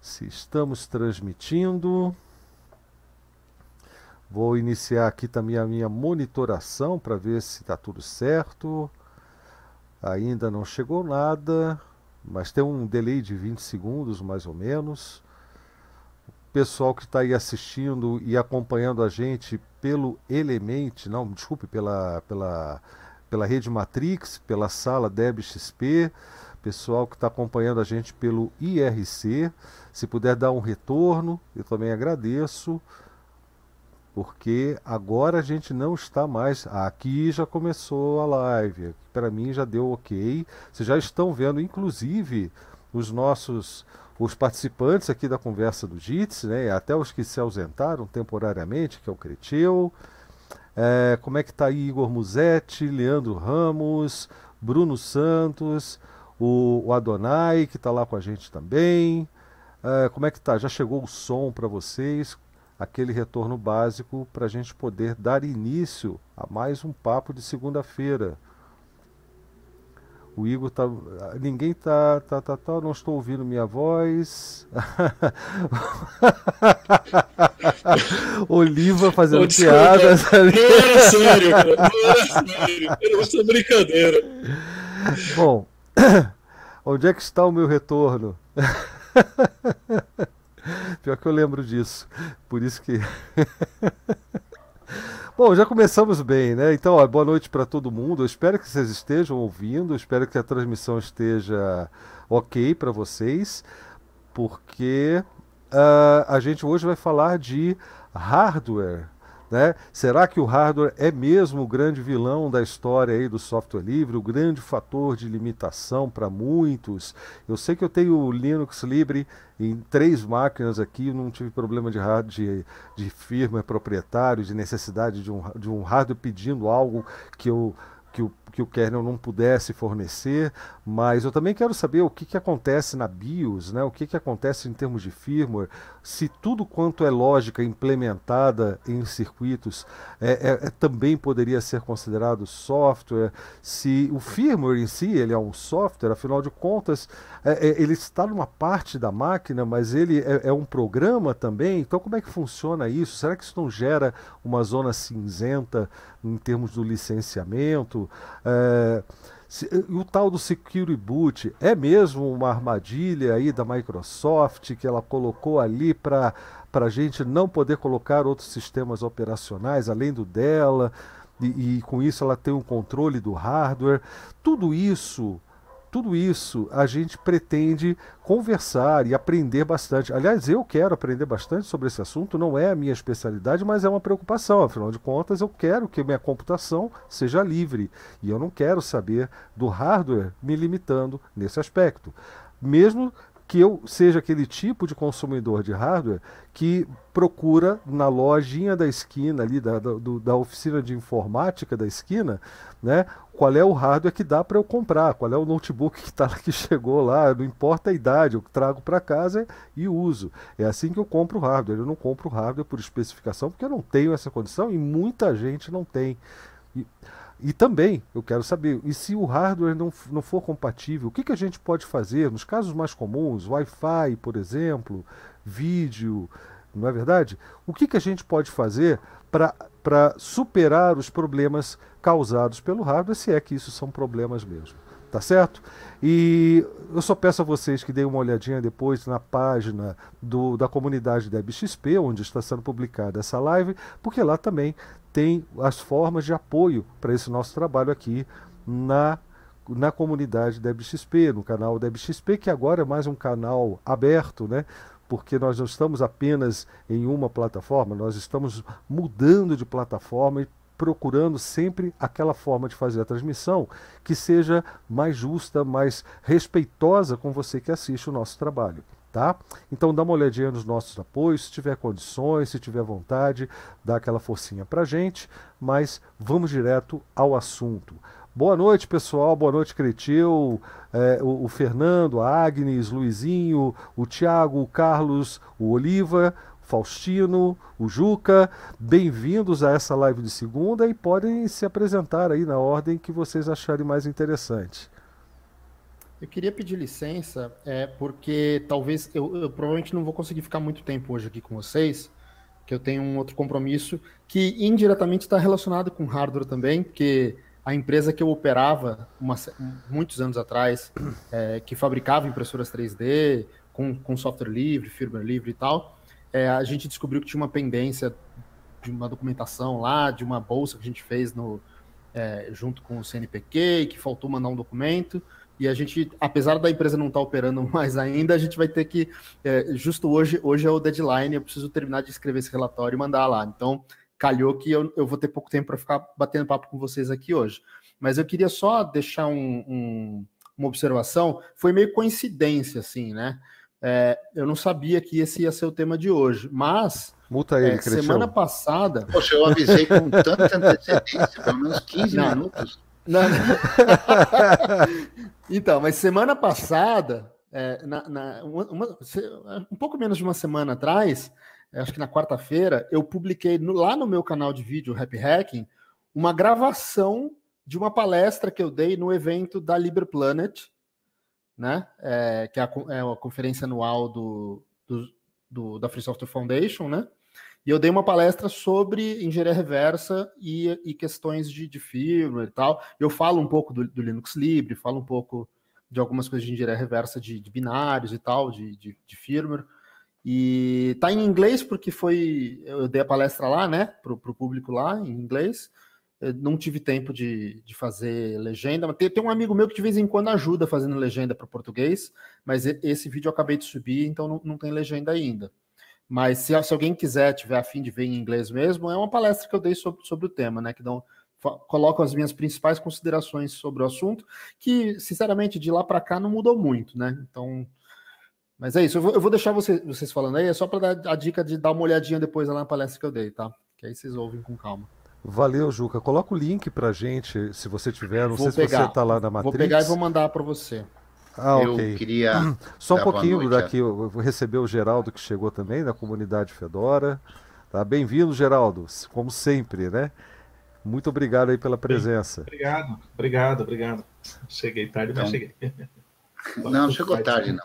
se estamos transmitindo. Vou iniciar aqui também a minha monitoração para ver se está tudo certo. Ainda não chegou nada, mas tem um delay de 20 segundos mais ou menos. O pessoal que está aí assistindo e acompanhando a gente pelo Element, não, desculpe, pela, pela, pela rede Matrix, pela sala DebXP, pessoal que está acompanhando a gente pelo IRC, se puder dar um retorno, eu também agradeço porque agora a gente não está mais. Aqui já começou a live, para mim já deu ok. Vocês já estão vendo, inclusive, os nossos os participantes aqui da conversa do JITS, né, até os que se ausentaram temporariamente, que é o Creteu. É, como é que está aí Igor Musetti, Leandro Ramos, Bruno Santos, o, o Adonai, que está lá com a gente também. É, como é que está? Já chegou o som para vocês? aquele retorno básico para a gente poder dar início a mais um papo de segunda-feira. O Igor tá. Ninguém tá, tá, tá, tá. Não estou ouvindo minha voz. Oliva fazendo piadas. Não era sério, cara. Não era sério. Era uma brincadeira. Bom, onde é que está o meu retorno? Pior que eu lembro disso. Por isso que. Bom, já começamos bem, né? Então, ó, boa noite para todo mundo. Eu espero que vocês estejam ouvindo, espero que a transmissão esteja ok para vocês, porque uh, a gente hoje vai falar de hardware né? Será que o hardware é mesmo o grande vilão da história aí do software livre, o grande fator de limitação para muitos? Eu sei que eu tenho o Linux Libre em três máquinas aqui, não tive problema de, de, de firmware proprietário, de necessidade de um, de um hardware pedindo algo que eu que o, que o kernel não pudesse fornecer, mas eu também quero saber o que, que acontece na BIOS, né? o que, que acontece em termos de firmware, se tudo quanto é lógica implementada em circuitos é, é, é, também poderia ser considerado software, se o firmware em si ele é um software, afinal de contas, é, é ele está numa parte da máquina, mas ele é, é um programa também, então como é que funciona isso? Será que isso não gera uma zona cinzenta em termos do licenciamento? É, se, o tal do Security Boot é mesmo uma armadilha aí da Microsoft que ela colocou ali para a gente não poder colocar outros sistemas operacionais além do dela, e, e com isso ela tem um controle do hardware. Tudo isso tudo isso a gente pretende conversar e aprender bastante. Aliás, eu quero aprender bastante sobre esse assunto, não é a minha especialidade, mas é uma preocupação. Afinal de contas, eu quero que minha computação seja livre e eu não quero saber do hardware me limitando nesse aspecto. Mesmo que eu seja aquele tipo de consumidor de hardware que procura na lojinha da esquina ali, da, da, da oficina de informática da esquina, né, qual é o hardware que dá para eu comprar, qual é o notebook que, tá, que chegou lá, não importa a idade, eu trago para casa e uso. É assim que eu compro hardware. Eu não compro hardware por especificação, porque eu não tenho essa condição e muita gente não tem. E, e também eu quero saber, e se o hardware não, não for compatível, o que, que a gente pode fazer nos casos mais comuns, Wi-Fi, por exemplo, vídeo, não é verdade? O que, que a gente pode fazer para superar os problemas causados pelo hardware, se é que isso são problemas mesmo? Tá certo? E eu só peço a vocês que deem uma olhadinha depois na página do, da comunidade da BXP, onde está sendo publicada essa live, porque lá também tem as formas de apoio para esse nosso trabalho aqui na, na comunidade da BXP, no canal da BXP, que agora é mais um canal aberto, né? porque nós não estamos apenas em uma plataforma, nós estamos mudando de plataforma e procurando sempre aquela forma de fazer a transmissão que seja mais justa, mais respeitosa com você que assiste o nosso trabalho. Tá? Então dá uma olhadinha nos nossos apoios, se tiver condições, se tiver vontade, dá aquela forcinha pra gente, mas vamos direto ao assunto. Boa noite, pessoal. Boa noite, Cretil, é, o, o, Fernando, a Agnes, Luizinho, o Tiago, o Carlos, o Oliva, Faustino, o Juca. Bem-vindos a essa live de segunda e podem se apresentar aí na ordem que vocês acharem mais interessante. Eu queria pedir licença, é, porque talvez eu, eu, provavelmente não vou conseguir ficar muito tempo hoje aqui com vocês, que eu tenho um outro compromisso que indiretamente está relacionado com hardware também, porque a empresa que eu operava uma, muitos anos atrás, é, que fabricava impressoras 3D com, com software livre, firmware livre e tal, é, a gente descobriu que tinha uma pendência de uma documentação lá, de uma bolsa que a gente fez no, é, junto com o CNPq, que faltou mandar um documento. E a gente, apesar da empresa não estar tá operando mais ainda, a gente vai ter que, é, justo hoje, hoje é o deadline, eu preciso terminar de escrever esse relatório e mandar lá. Então, calhou que eu, eu vou ter pouco tempo para ficar batendo papo com vocês aqui hoje. Mas eu queria só deixar um, um, uma observação, foi meio coincidência, assim, né? É, eu não sabia que esse ia ser o tema de hoje, mas Multa ele, é, semana passada. Poxa, eu avisei com tanta antecedência, pelo menos 15 não, minutos. Não, não. Então, mas semana passada, é, na, na, uma, um pouco menos de uma semana atrás, acho que na quarta-feira, eu publiquei no, lá no meu canal de vídeo Happy Hacking uma gravação de uma palestra que eu dei no evento da Liber Planet, né? É, que é a, é a, conferência anual do, do, do, da Free Software Foundation, né? E eu dei uma palestra sobre engenharia reversa e, e questões de, de firmware e tal. Eu falo um pouco do, do, Linux Libre, falo um pouco de algumas coisas de engenharia reversa de, de binários e tal, de, de, de, firmware. E tá em inglês porque foi eu dei a palestra lá, né, para o público lá em inglês. Eu não tive tempo de, de fazer legenda, mas tem, tem, um amigo meu que de vez em quando ajuda fazendo legenda para português, mas esse vídeo eu acabei de subir, então não, não tem legenda ainda. Mas se, se, alguém quiser, tiver a fim de ver em inglês mesmo, é uma palestra que eu dei sobre, sobre o tema, né? Que dão, coloco as minhas principais considerações sobre o assunto, que, sinceramente, de lá para cá não mudou muito, né? Então. Mas é isso, eu vou, eu vou deixar vocês, vocês falando aí, é só para dar a dica de dar uma olhadinha depois lá na palestra que eu dei, tá? Que aí vocês ouvem com calma. Valeu, Juca. Coloca o link pra gente, se você tiver. Não vou sei pegar. se você tá lá na Matrix. Vou pegar e vou mandar para você. Ah, eu queria. Só um pouquinho daqui, eu vou receber o Geraldo que chegou também da comunidade Fedora. Tá? Bem-vindo, Geraldo, como sempre, né? Muito obrigado aí pela presença. Obrigado, obrigado, obrigado. Cheguei tarde, então, mas cheguei. Não, chegou tarde, não.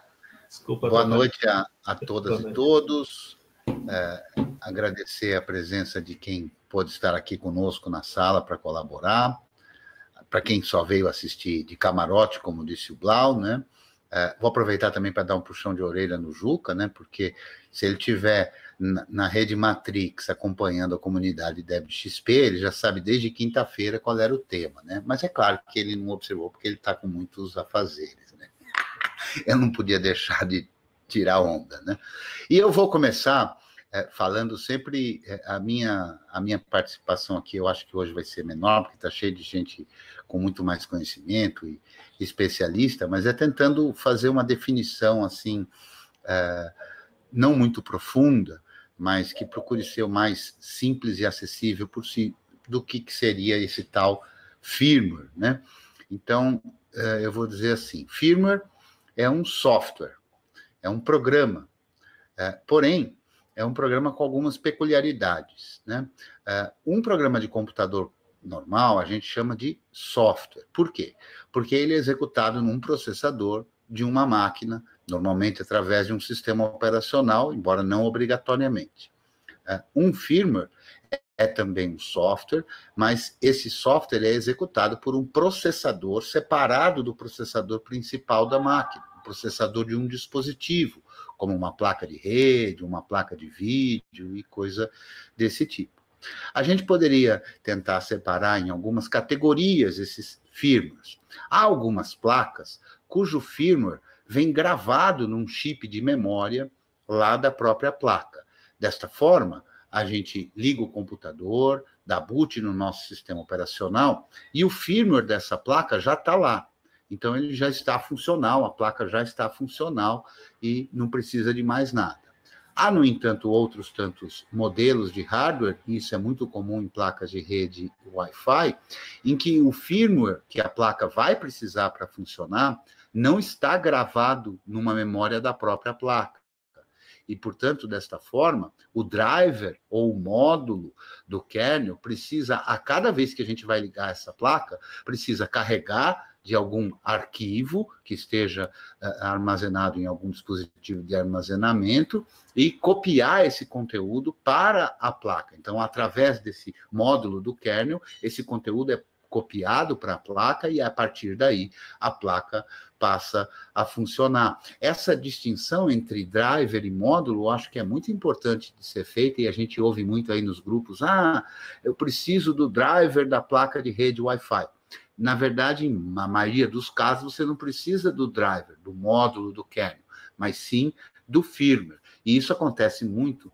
Desculpa. Boa noite a, a todas e todos. É, agradecer a presença de quem pôde estar aqui conosco na sala para colaborar para quem só veio assistir de camarote, como disse o Blau, né? É, vou aproveitar também para dar um puxão de orelha no Juca, né? Porque se ele tiver na, na rede Matrix acompanhando a comunidade Deb XP, ele já sabe desde quinta-feira qual era o tema, né? Mas é claro que ele não observou porque ele está com muitos afazeres, né? Eu não podia deixar de tirar onda, né? E eu vou começar é, falando sempre é, a minha a minha participação aqui eu acho que hoje vai ser menor porque está cheio de gente com muito mais conhecimento e especialista mas é tentando fazer uma definição assim é, não muito profunda mas que procure ser o mais simples e acessível possível do que, que seria esse tal firmware né? Então é, eu vou dizer assim firmware é um software é um programa é, porém é um programa com algumas peculiaridades. Né? Uh, um programa de computador normal a gente chama de software. Por quê? Porque ele é executado num processador de uma máquina, normalmente através de um sistema operacional, embora não obrigatoriamente. Uh, um firmware é também um software, mas esse software é executado por um processador separado do processador principal da máquina, processador de um dispositivo, como uma placa de rede, uma placa de vídeo e coisa desse tipo. A gente poderia tentar separar em algumas categorias esses firmwares. Há algumas placas cujo firmware vem gravado num chip de memória lá da própria placa. Desta forma, a gente liga o computador, dá boot no nosso sistema operacional e o firmware dessa placa já está lá. Então ele já está funcional, a placa já está funcional e não precisa de mais nada. Há, no entanto, outros tantos modelos de hardware, e isso é muito comum em placas de rede Wi-Fi, em que o firmware que a placa vai precisar para funcionar não está gravado numa memória da própria placa. E, portanto, desta forma, o driver ou o módulo do kernel precisa, a cada vez que a gente vai ligar essa placa, precisa carregar de algum arquivo que esteja uh, armazenado em algum dispositivo de armazenamento e copiar esse conteúdo para a placa. Então, através desse módulo do kernel, esse conteúdo é copiado para a placa e a partir daí a placa passa a funcionar. Essa distinção entre driver e módulo, acho que é muito importante de ser feita e a gente ouve muito aí nos grupos: ah, eu preciso do driver da placa de rede Wi-Fi. Na verdade, na maioria dos casos, você não precisa do driver, do módulo do kernel, mas sim do firmware. E isso acontece muito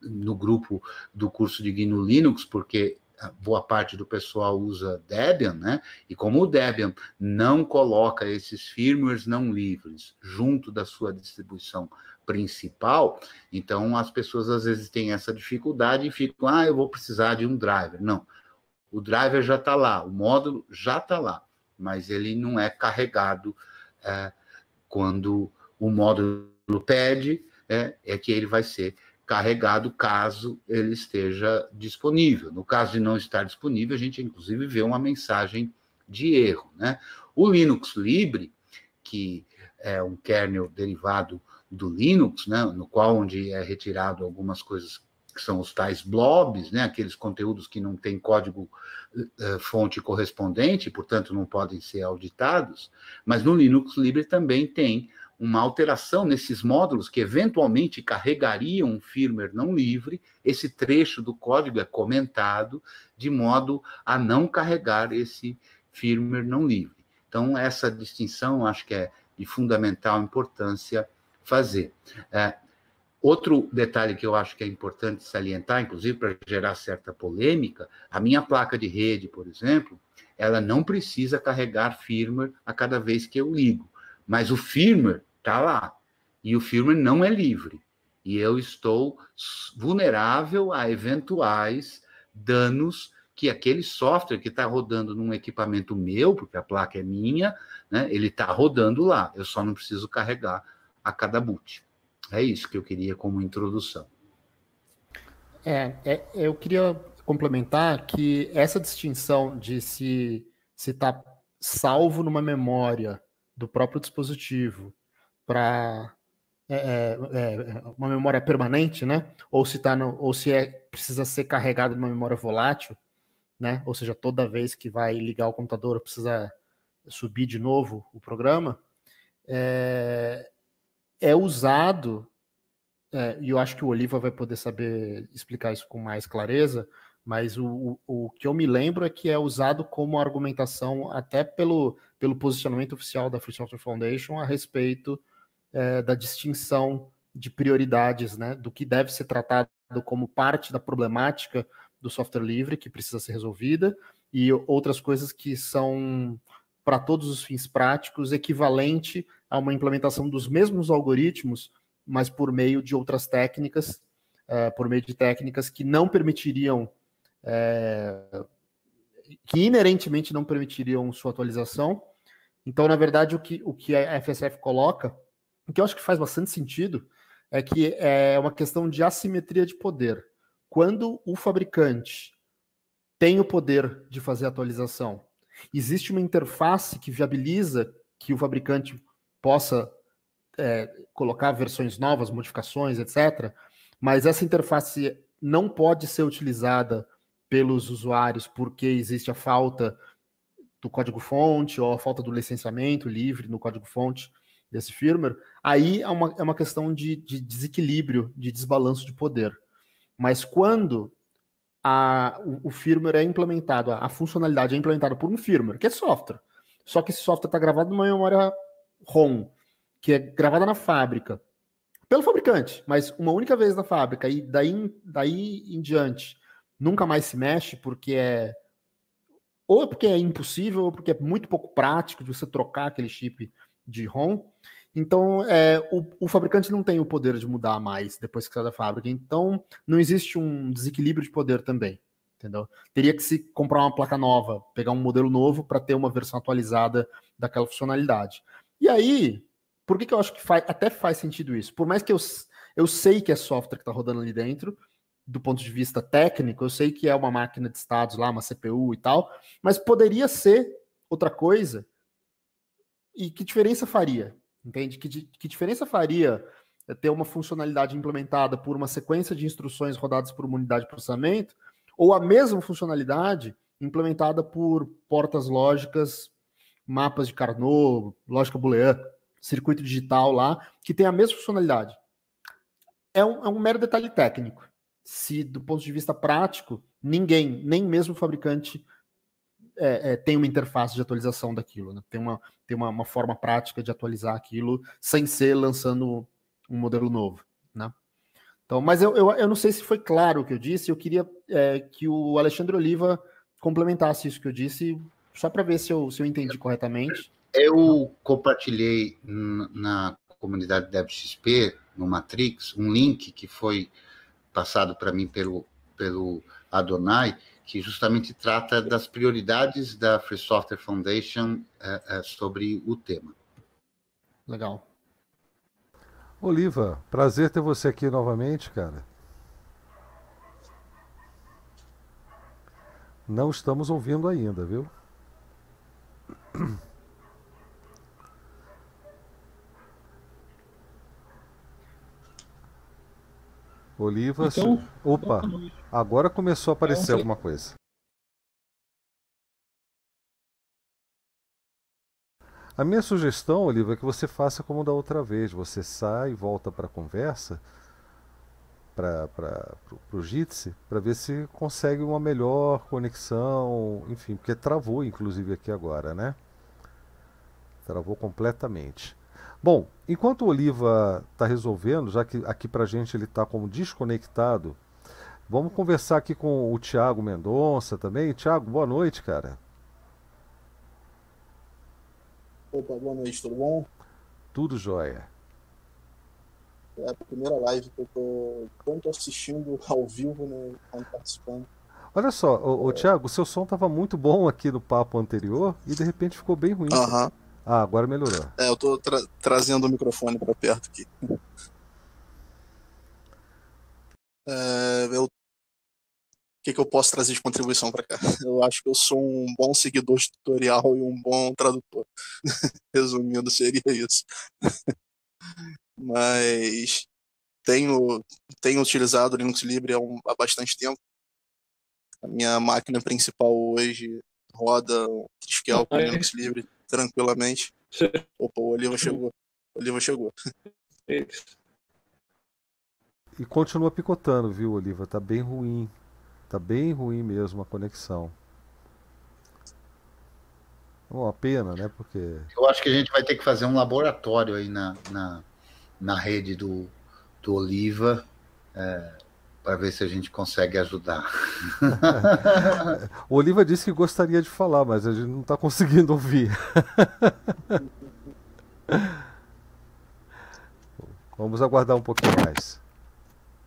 no grupo do curso de GNU Linux, porque boa parte do pessoal usa Debian, né? E como o Debian não coloca esses firmwares não livres junto da sua distribuição principal, então as pessoas às vezes têm essa dificuldade e ficam, ah, eu vou precisar de um driver. Não, o driver já está lá, o módulo já está lá, mas ele não é carregado é, quando o módulo pede, é, é que ele vai ser carregado caso ele esteja disponível. No caso de não estar disponível, a gente inclusive vê uma mensagem de erro. Né? O Linux Libre, que é um kernel derivado do Linux, né, no qual onde é retirado algumas coisas que são os tais blobs, né, aqueles conteúdos que não têm código uh, fonte correspondente, portanto não podem ser auditados, mas no Linux Libre também tem uma alteração nesses módulos que eventualmente carregariam um firmware não livre, esse trecho do código é comentado de modo a não carregar esse firmware não livre. Então, essa distinção acho que é de fundamental importância fazer. É, outro detalhe que eu acho que é importante salientar, inclusive para gerar certa polêmica, a minha placa de rede, por exemplo, ela não precisa carregar firmware a cada vez que eu ligo, mas o firmware Está lá. E o firmware não é livre. E eu estou vulnerável a eventuais danos que aquele software que está rodando num equipamento meu, porque a placa é minha, né, ele está rodando lá. Eu só não preciso carregar a cada boot. É isso que eu queria como introdução. É, é eu queria complementar que essa distinção de se está salvo numa memória do próprio dispositivo para é, é, é, uma memória permanente, né? Ou se tá no, ou se é precisa ser carregado numa memória volátil, né? Ou seja, toda vez que vai ligar o computador precisa subir de novo o programa. É, é usado é, e eu acho que o Oliva vai poder saber explicar isso com mais clareza. Mas o, o, o que eu me lembro é que é usado como argumentação até pelo, pelo posicionamento oficial da Free Software Foundation a respeito é, da distinção de prioridades, né, do que deve ser tratado como parte da problemática do software livre que precisa ser resolvida e outras coisas que são para todos os fins práticos equivalente a uma implementação dos mesmos algoritmos, mas por meio de outras técnicas, é, por meio de técnicas que não permitiriam, é, que inerentemente não permitiriam sua atualização. Então, na verdade, o que, o que a FSF coloca o que eu acho que faz bastante sentido é que é uma questão de assimetria de poder. Quando o fabricante tem o poder de fazer a atualização, existe uma interface que viabiliza que o fabricante possa é, colocar versões novas, modificações, etc. Mas essa interface não pode ser utilizada pelos usuários porque existe a falta do código-fonte ou a falta do licenciamento livre no código-fonte desse firmware, aí é uma, é uma questão de, de desequilíbrio, de desbalanço de poder. Mas quando a, o, o firmware é implementado, a, a, funcionalidade é implementada por um firmware, que é software, só que esse software está gravado numa memória ROM, que é gravada na fábrica, pelo fabricante, mas uma única vez na fábrica, e daí, daí em diante nunca mais se mexe, porque é. Ou é porque é impossível, ou porque é muito pouco prático de você trocar aquele chip de ROM. Então, é, o, o, fabricante não tem o poder de mudar mais depois que sai da fábrica. Então, não existe um desequilíbrio de poder também. Entendeu? Teria que se comprar uma placa nova, pegar um modelo novo para ter uma versão atualizada daquela funcionalidade. E aí, por que, que eu acho que faz, até faz sentido isso? Por mais que eu, eu sei que é software que está rodando ali dentro, do ponto de vista técnico, eu sei que é uma máquina de estados lá, uma CPU e tal, mas poderia ser outra coisa e que diferença faria? Entende? Que, que diferença faria ter uma funcionalidade implementada por uma sequência de instruções rodadas por uma unidade de processamento, ou a mesma funcionalidade implementada por portas lógicas, mapas de Carnot, lógica booleana, circuito digital lá, que tem a mesma funcionalidade. É um, é um mero detalhe técnico. Se, do ponto de vista prático, ninguém, nem mesmo o fabricante, é, é, tem uma interface de atualização daquilo, né? tem, uma, tem uma, uma, forma prática de atualizar aquilo sem ser lançando um modelo novo. Né? Então, mas eu, eu, eu não sei se foi claro o que eu disse, eu queria é, que o Alexandre Oliva complementasse isso que eu disse, só para ver se eu, se eu entendi corretamente. Eu compartilhei na comunidade DevXP, no Matrix, um link que foi passado para mim pelo, pelo Adonai, que justamente trata das prioridades da Free Software Foundation uh, uh, sobre o tema. Legal. Oliva, prazer ter você aqui novamente, cara. Não estamos ouvindo ainda, viu? Oliva. Então, Opa, agora começou a aparecer alguma coisa. A minha sugestão, Oliva, é que você faça como da outra vez. Você sai e volta para a conversa, para o Jitsi, para ver se consegue uma melhor conexão, enfim, porque travou, inclusive, aqui agora, né? Travou completamente. Bom, enquanto o Oliva está resolvendo, já que aqui para a gente ele está como desconectado, vamos conversar aqui com o Tiago Mendonça também. Tiago, boa noite, cara. Opa, boa noite, tudo bom? Tudo jóia. É a primeira live que eu tô tanto assistindo ao vivo, né, quanto participando. Olha só, o, o Thiago, o seu som estava muito bom aqui no papo anterior e de repente ficou bem ruim. Aham. Uh -huh. Ah, agora melhorou. É, eu tô tra trazendo o microfone para perto aqui. É, eu... O que, que eu posso trazer de contribuição para cá? Eu acho que eu sou um bom seguidor de tutorial e um bom tradutor. Resumindo, seria isso. Mas tenho, tenho utilizado Linux Libre há, um, há bastante tempo. A minha máquina principal hoje roda um Triskel com Linux Libre tranquilamente. Opa, o Oliva chegou. O Oliva chegou. E continua picotando, viu, Oliva? Tá bem ruim. Tá bem ruim mesmo a conexão. Uma pena, né? Porque. Eu acho que a gente vai ter que fazer um laboratório aí na, na, na rede do, do Oliva. É, para ver se a gente consegue ajudar. o Oliva disse que gostaria de falar, mas a gente não está conseguindo ouvir. Vamos aguardar um pouquinho mais.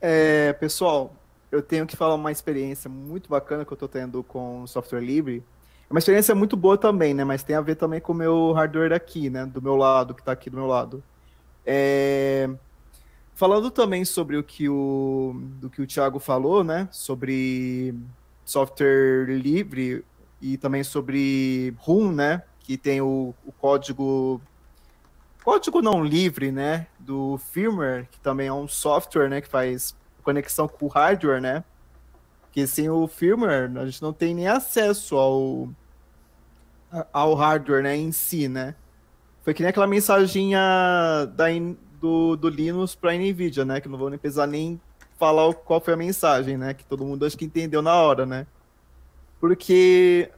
É, pessoal, eu tenho que falar uma experiência muito bacana que eu estou tendo com software livre. É uma experiência muito boa também, né? Mas tem a ver também com o meu hardware aqui, né? Do meu lado, que está aqui do meu lado. É... Falando também sobre o que o, do que o Thiago falou, né? Sobre software livre e também sobre RUM, né? Que tem o, o código código não livre, né? Do firmware, que também é um software, né? Que faz conexão com o hardware, né? Que sem o firmware a gente não tem nem acesso ao ao hardware, né? Em si, né? Foi que nem aquela mensaginha da do, do Linux para a NVIDIA, né? Que não vou nem precisar nem falar qual foi a mensagem, né? Que todo mundo acho que entendeu na hora, né? Porque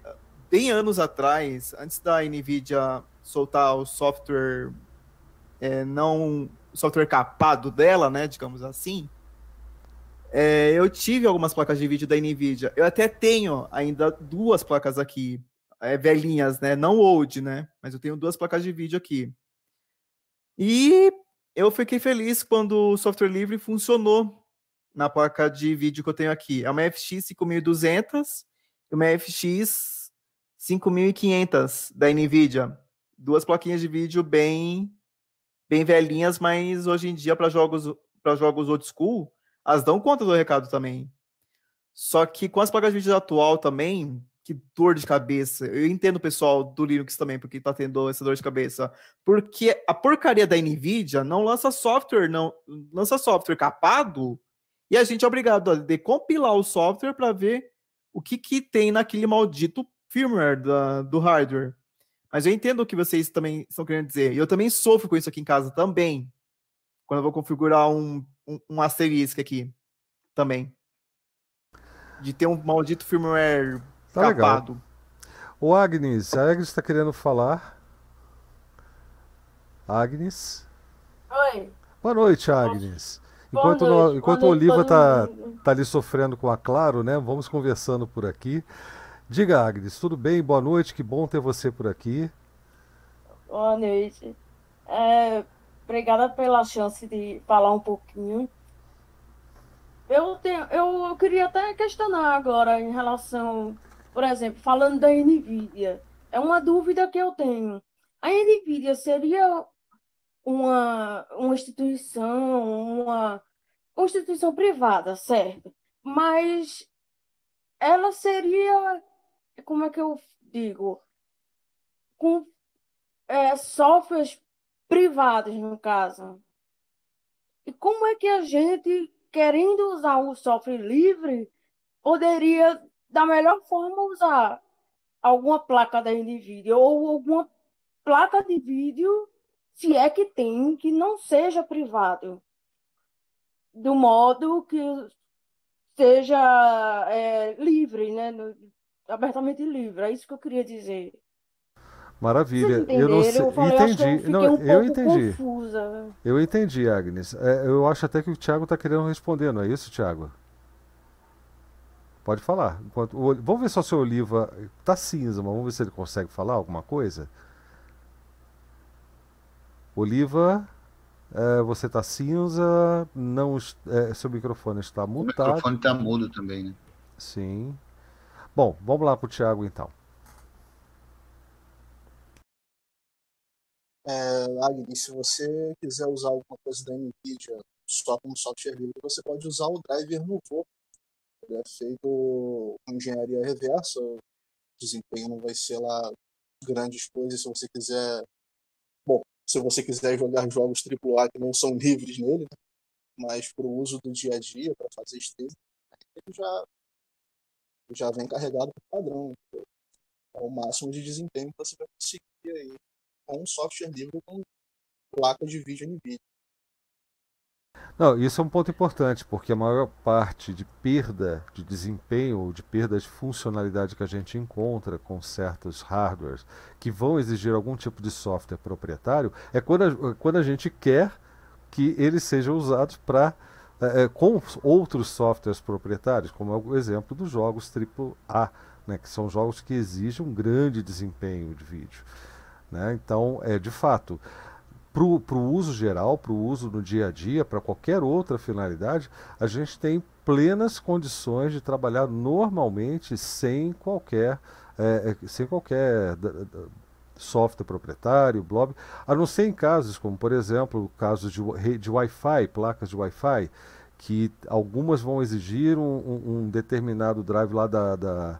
bem anos atrás, antes da NVIDIA soltar o software é, não software capado dela, né? Digamos assim. É, eu tive algumas placas de vídeo da NVIDIA. Eu até tenho ainda duas placas aqui, é, velhinhas, né? Não old, né? Mas eu tenho duas placas de vídeo aqui. E eu fiquei feliz quando o software livre funcionou na placa de vídeo que eu tenho aqui. É uma FX 5200 e uma FX 5500 da NVIDIA. Duas plaquinhas de vídeo bem bem velhinhas, mas hoje em dia para jogos para jogos old school, elas dão conta do recado também. Só que com as placas de vídeo atual também, que dor de cabeça. Eu entendo o pessoal do Linux também, porque tá tendo essa dor de cabeça. Porque a porcaria da Nvidia não lança software, não lança software capado, e a gente é obrigado a decompilar o software para ver o que, que tem naquele maldito firmware da, do hardware. Mas eu entendo o que vocês também estão querendo dizer. E eu também sofro com isso aqui em casa também. Quando eu vou configurar um, um, um asterisco aqui também. De ter um maldito firmware Tá capado. Legal. O Agnes, a Agnes está querendo falar. Agnes. Oi. Boa noite, Agnes. Enquanto, noite. No, enquanto o Oliva está tá ali sofrendo com a Claro, né? Vamos conversando por aqui. Diga, Agnes, tudo bem? Boa noite, que bom ter você por aqui. Boa noite. É, obrigada pela chance de falar um pouquinho. Eu, tenho, eu, eu queria até questionar agora em relação por exemplo, falando da NVIDIA, é uma dúvida que eu tenho. A NVIDIA seria uma, uma instituição, uma, instituição privada, certo? Mas ela seria, como é que eu digo, com é, softwares privados, no caso. E como é que a gente, querendo usar um software livre, poderia da melhor forma usar alguma placa da NVIDIA ou alguma placa de vídeo, se é que tem, que não seja privado. Do modo que seja é, livre, né? abertamente livre. É isso que eu queria dizer. Maravilha. Eu não sei. Eu falei, entendi. Eu não, um eu entendi. Confusa. Eu entendi, Agnes. É, eu acho até que o Thiago está querendo responder, não é isso, Thiago? Pode falar. Enquanto, o, vamos ver só se o Oliva tá cinza, mas vamos ver se ele consegue falar alguma coisa. Oliva, é, você tá cinza, não, é, seu microfone está mutado. O microfone está mudo também, né? Sim. Bom, vamos lá para o Thiago então. É, Agnes, se você quiser usar alguma coisa da NVIDIA só como software livre, você pode usar o driver no VOP ele é feito engenharia reversa, o desempenho não vai ser lá grandes coisas se você quiser. Bom, se você quiser jogar jogos AAA que não são livres nele, né? mas para o uso do dia a dia, para fazer stream, ele já, já vem carregado por padrão. É o máximo de desempenho que você vai conseguir aí com um software livre com placa de vídeo NVIDIA. Não, isso é um ponto importante, porque a maior parte de perda de desempenho ou de perda de funcionalidade que a gente encontra com certos hardwares que vão exigir algum tipo de software proprietário é quando a, quando a gente quer que eles sejam usados para é, é, com outros softwares proprietários, como é o exemplo dos jogos AAA, né, que são jogos que exigem um grande desempenho de vídeo. Né? Então, é de fato para o uso geral, para o uso no dia a dia, para qualquer outra finalidade, a gente tem plenas condições de trabalhar normalmente sem qualquer, é, é sem qualquer software proprietário, blob, a não ser em casos como, por exemplo, casos de, de Wi-Fi, placas de Wi-Fi, que algumas vão exigir um, um determinado drive lá da, da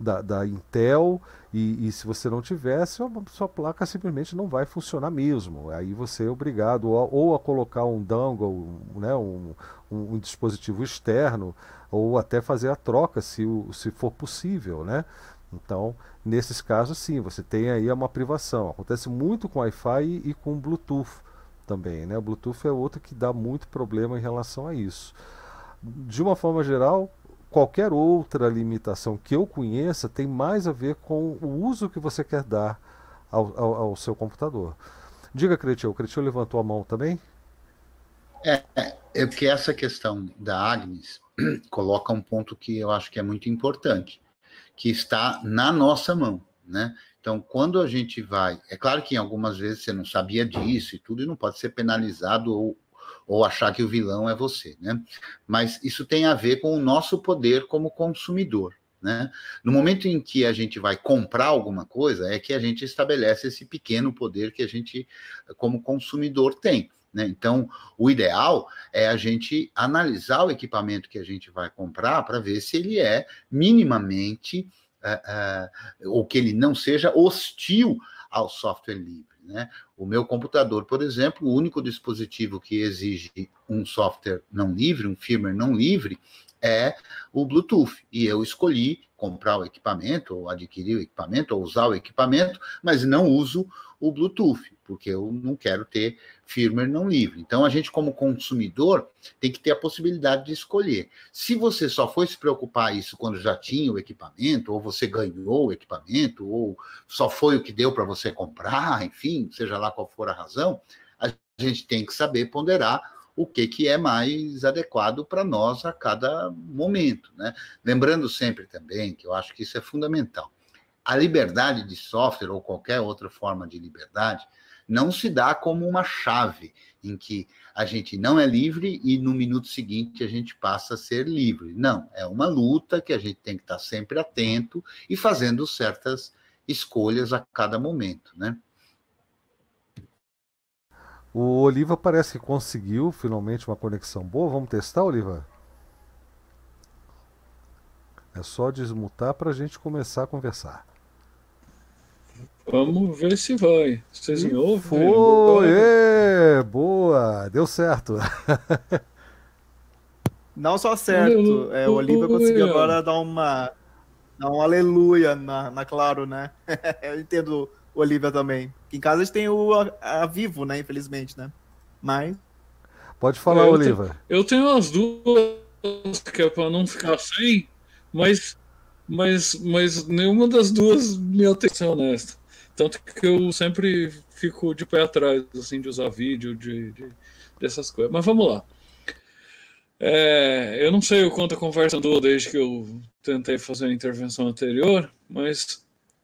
da, da Intel e, e, se você não tiver, sua, sua, placa simplesmente não vai funcionar mesmo. Aí você é obrigado ou a, ou a colocar um dongle, né, um, um, um, dispositivo externo, ou até fazer a troca se, se for possível. Né? Então, nesses casos, sim, você tem aí uma privação. Acontece muito com Wi-Fi e, e com Bluetooth também. Né? O Bluetooth é outro que dá muito problema em relação a isso. De uma forma geral, qualquer outra limitação que eu conheça tem mais a ver com o uso que você quer dar ao, ao, ao seu computador. Diga, Cretil, o Cretil levantou a mão também? É, é porque essa questão da Agnes coloca um ponto que eu acho que é muito importante, que está na nossa mão, né? Então, quando a gente vai, é claro que algumas vezes você não sabia disso e tudo, e não pode ser penalizado ou, ou achar que o vilão é você, né? Mas isso tem a ver com o nosso poder como consumidor. Né? No momento em que a gente vai comprar alguma coisa, é que a gente estabelece esse pequeno poder que a gente, como consumidor, tem. Né? Então, o ideal é a gente analisar o equipamento que a gente vai comprar para ver se ele é minimamente uh, uh, ou que ele não seja hostil ao software livre. Né? O meu computador, por exemplo, o único dispositivo que exige um software não livre, um firmware não livre, é o Bluetooth. E eu escolhi comprar o equipamento, ou adquirir o equipamento, ou usar o equipamento, mas não uso o Bluetooth, porque eu não quero ter firmware não livre. Então, a gente, como consumidor, tem que ter a possibilidade de escolher. Se você só foi se preocupar isso quando já tinha o equipamento, ou você ganhou o equipamento, ou só foi o que deu para você comprar, enfim, seja lá qual for a razão, a gente tem que saber ponderar o que, que é mais adequado para nós a cada momento. Né? Lembrando sempre também, que eu acho que isso é fundamental, a liberdade de software ou qualquer outra forma de liberdade não se dá como uma chave em que a gente não é livre e no minuto seguinte a gente passa a ser livre. Não, é uma luta que a gente tem que estar sempre atento e fazendo certas escolhas a cada momento, né? O Oliva parece que conseguiu finalmente uma conexão boa. Vamos testar, Oliva? É só desmutar para a gente começar a conversar. Vamos ver se vai. Vocês me ouvem? Foi! É, boa! Deu certo. Não só certo. É, o Oliva conseguiu agora dar uma. Dar um aleluia na, na Claro, né? Eu entendo o Olivia também. Em casa a gente tem o a, a Vivo, né? Infelizmente, né? Mas. Pode falar, é, Oliva. Eu tenho as duas que é para não ficar sem, mas, mas, mas nenhuma das duas me atenção honesta. Tanto que eu sempre fico de pé atrás, assim, de usar vídeo, de, de dessas coisas. Mas vamos lá. É, eu não sei o quanto a conversa andou desde que eu tentei fazer a intervenção anterior, mas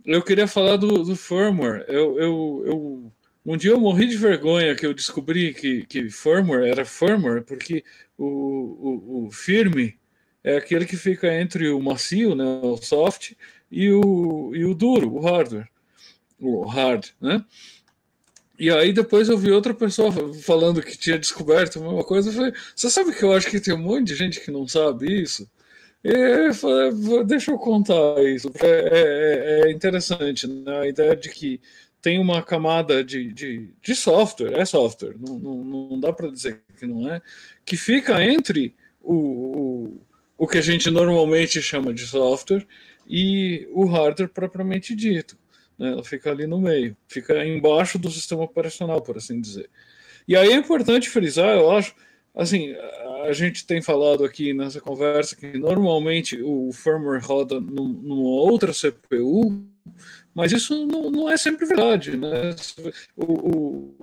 eu queria falar do, do firmware. Eu, eu, eu, um dia eu morri de vergonha que eu descobri que, que firmware era firmware, porque o, o, o firme é aquele que fica entre o macio, né, o soft, e o, e o duro, o hardware, o hard, né? E aí depois eu vi outra pessoa falando que tinha descoberto a mesma coisa. Eu falei, você sabe que eu acho que tem um monte de gente que não sabe isso? Deixa eu contar isso. É, é, é, interessante né? a ideia de que tem uma camada de, de, de software, é software, não, não, não dá para dizer que não é, que fica entre o, o, o que a gente normalmente chama de software e o hardware propriamente dito. Né? Ela fica ali no meio, fica embaixo do sistema operacional, por assim dizer. E aí é importante frisar, eu acho, assim, a gente tem falado aqui nessa conversa que normalmente o firmware roda numa outra CPU, mas isso não, não é sempre verdade. Né? O, o,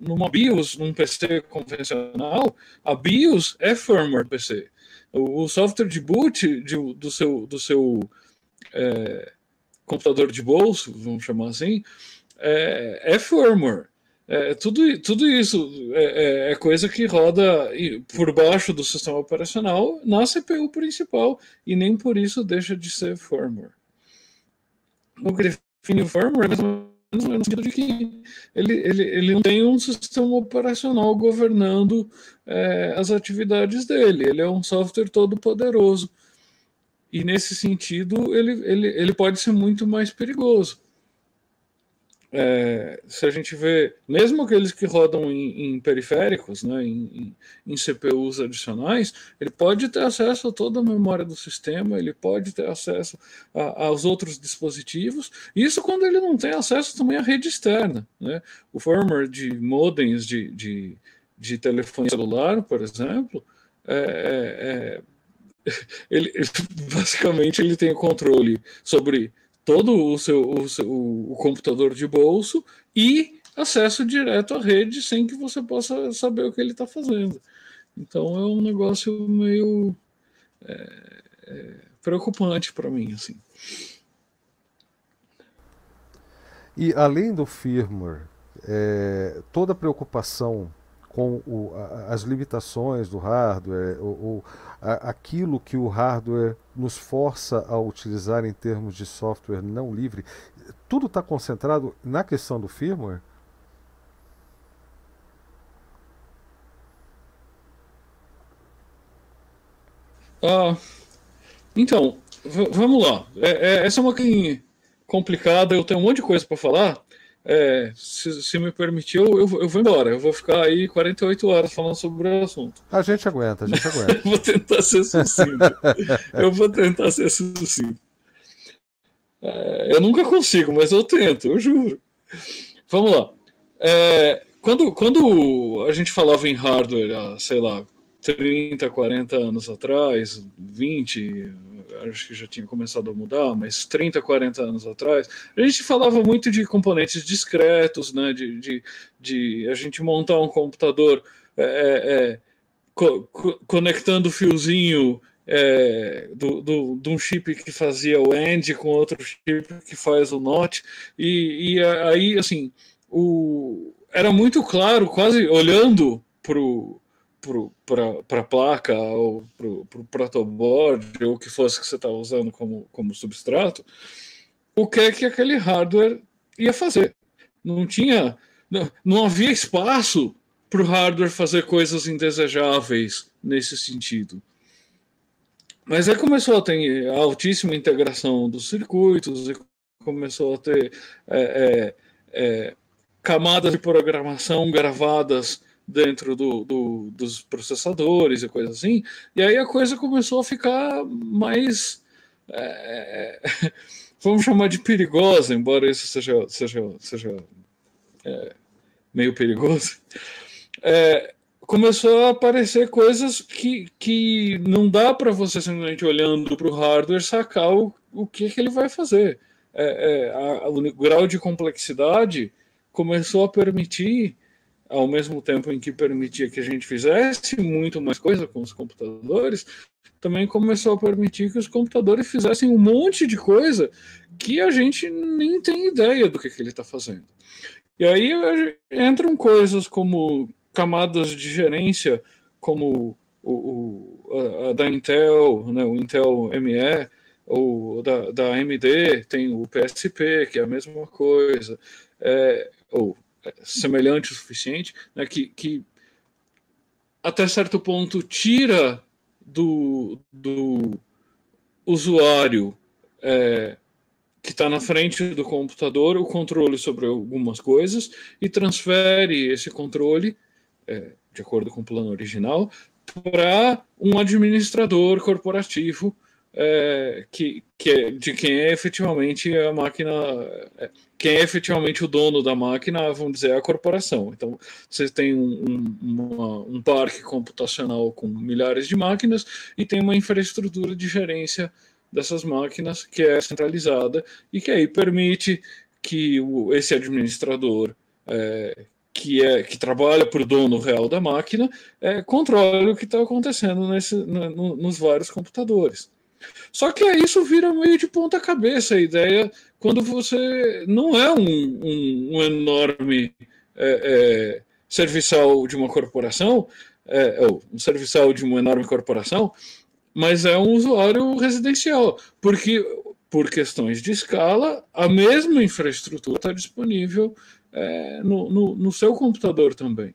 numa BIOS, num PC convencional, a BIOS é firmware PC. O, o software de boot de, do seu, do seu é, computador de bolso, vamos chamar assim, é, é firmware. É, tudo, tudo isso é, é, é, coisa que roda por baixo do sistema operacional na CPU principal e nem por isso deixa de ser firmware. O que firmware é no sentido de que ele, ele, ele não tem um sistema operacional governando é, as atividades dele, ele é um software todo poderoso. E nesse sentido, ele, ele, ele pode ser muito mais perigoso é, se a gente vê, mesmo aqueles que rodam em, em periféricos, né, em, em, CPUs adicionais, ele pode ter acesso a toda a memória do sistema, ele pode ter acesso a, aos outros dispositivos, isso quando ele não tem acesso também à rede externa. Né? O firmware de modems de, de, de telefonia celular, por exemplo, é, é, é ele, basicamente ele tem controle sobre todo o seu, o seu o computador de bolso e acesso direto à rede sem que você possa saber o que ele está fazendo. Então é um negócio meio é, é, preocupante para mim, assim. E além do firmware, é, toda a preocupação com o, as limitações do hardware, ou, a, aquilo que o hardware nos força a utilizar em termos de software não livre, tudo está concentrado na questão do firmware? Ah, então, vamos lá. É, é, essa é uma complicada, eu tenho um monte de coisa para falar. É, se, se, me permitir, eu, eu, eu, vou embora. Eu vou ficar aí 48 horas falando sobre o assunto. A gente aguenta, a gente aguenta. eu vou tentar ser sucinto. eu vou tentar ser sucinto. É, eu nunca consigo, mas eu tento, eu juro. Vamos lá. É, quando, quando a gente falava em hardware, sei lá, 30, 40 anos atrás, 20, acho que já tinha começado a mudar, mas 30, 40 anos atrás, a gente falava muito de componentes discretos, né, de, de, de a gente montar um computador é, é, é co conectando o fiozinho é, do, do, de um chip que fazia o AND com outro chip que faz o NOT, e, e aí, assim, o, era muito claro, quase olhando para o para a placa ou para o pro protoboard ou o que fosse que você estava usando como, como substrato, o que é que aquele hardware ia fazer. Não tinha, não, não havia espaço para o hardware fazer coisas indesejáveis nesse sentido. Mas aí começou a ter altíssima integração dos circuitos e começou a ter é, é, é, camadas de programação gravadas dentro do, do, dos processadores e coisas assim. E aí a coisa começou a ficar mais. É, vamos chamar de perigosa, embora isso seja, seja, seja é, meio perigoso. É, começou a aparecer coisas que, que não dá para você simplesmente olhando para o hardware sacar o, o que, que ele vai fazer. É, é, a, o grau de complexidade começou a permitir ao mesmo tempo em que permitia que a gente fizesse muito mais coisa com os computadores, também começou a permitir que os computadores fizessem um monte de coisa que a gente nem tem ideia do que, que ele está fazendo. E aí entram coisas como camadas de gerência, como o, o a, a, da Intel, né, o Intel ME, ou da, da AMD, tem o PSP, que é a mesma coisa, é, ou semelhante o suficiente, né, que, que até certo ponto tira do, do usuário é, que está na frente do computador o controle sobre algumas coisas e transfere esse controle, é, de acordo com o plano original, para um administrador corporativo é, que, que é, de quem é efetivamente a máquina, é, quem é efetivamente o dono da máquina, vamos dizer, é a corporação. Então, você tem um, um, um parque computacional com milhares de máquinas e tem uma infraestrutura de gerência dessas máquinas que é centralizada e que aí permite que o, esse administrador é, que é que trabalha para o dono real da máquina é, controle o que está acontecendo nesse, no, nos vários computadores. Só que isso vira meio de ponta cabeça a ideia quando você não é um, um, um enorme é, é, serviçal de uma corporação, é, um serviçal de uma enorme corporação, mas é um usuário residencial, porque por questões de escala, a mesma infraestrutura está disponível é, no, no, no seu computador também.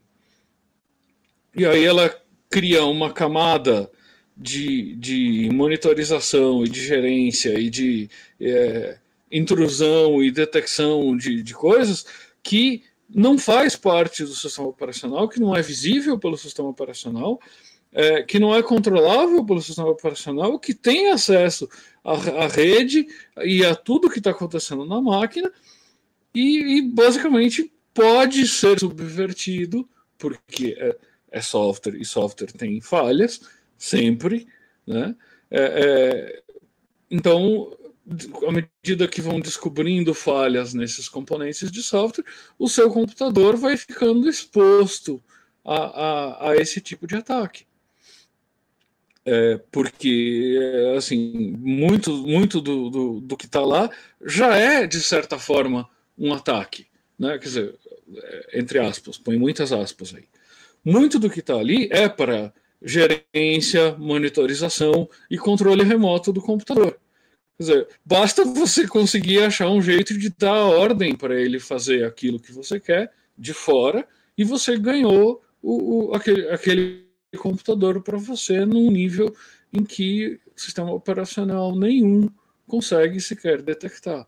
E aí ela cria uma camada de, de monitorização e de gerência e de é, intrusão e detecção de, de coisas que não faz parte do sistema operacional, que não é visível pelo sistema operacional, é, que não é controlável pelo sistema operacional, que tem acesso à, à rede e a tudo que está acontecendo na máquina e, e, basicamente pode ser subvertido porque é, é software e software tem falhas sempre, né? É, é, então, à medida que vão descobrindo falhas nesses componentes de software, o seu computador vai ficando exposto a, a, a esse tipo de ataque. É, porque, assim, muito, muito do, do, do que está lá já é, de certa forma, um ataque. Né? Quer dizer, é, entre aspas, põe muitas aspas aí. Muito do que está ali é para gerência, monitorização e controle remoto do computador. Quer dizer, basta você conseguir achar um jeito de dar ordem para ele fazer aquilo que você quer de fora e você ganhou o, o aquele, aquele computador para você num nível em que sistema operacional nenhum consegue sequer detectar.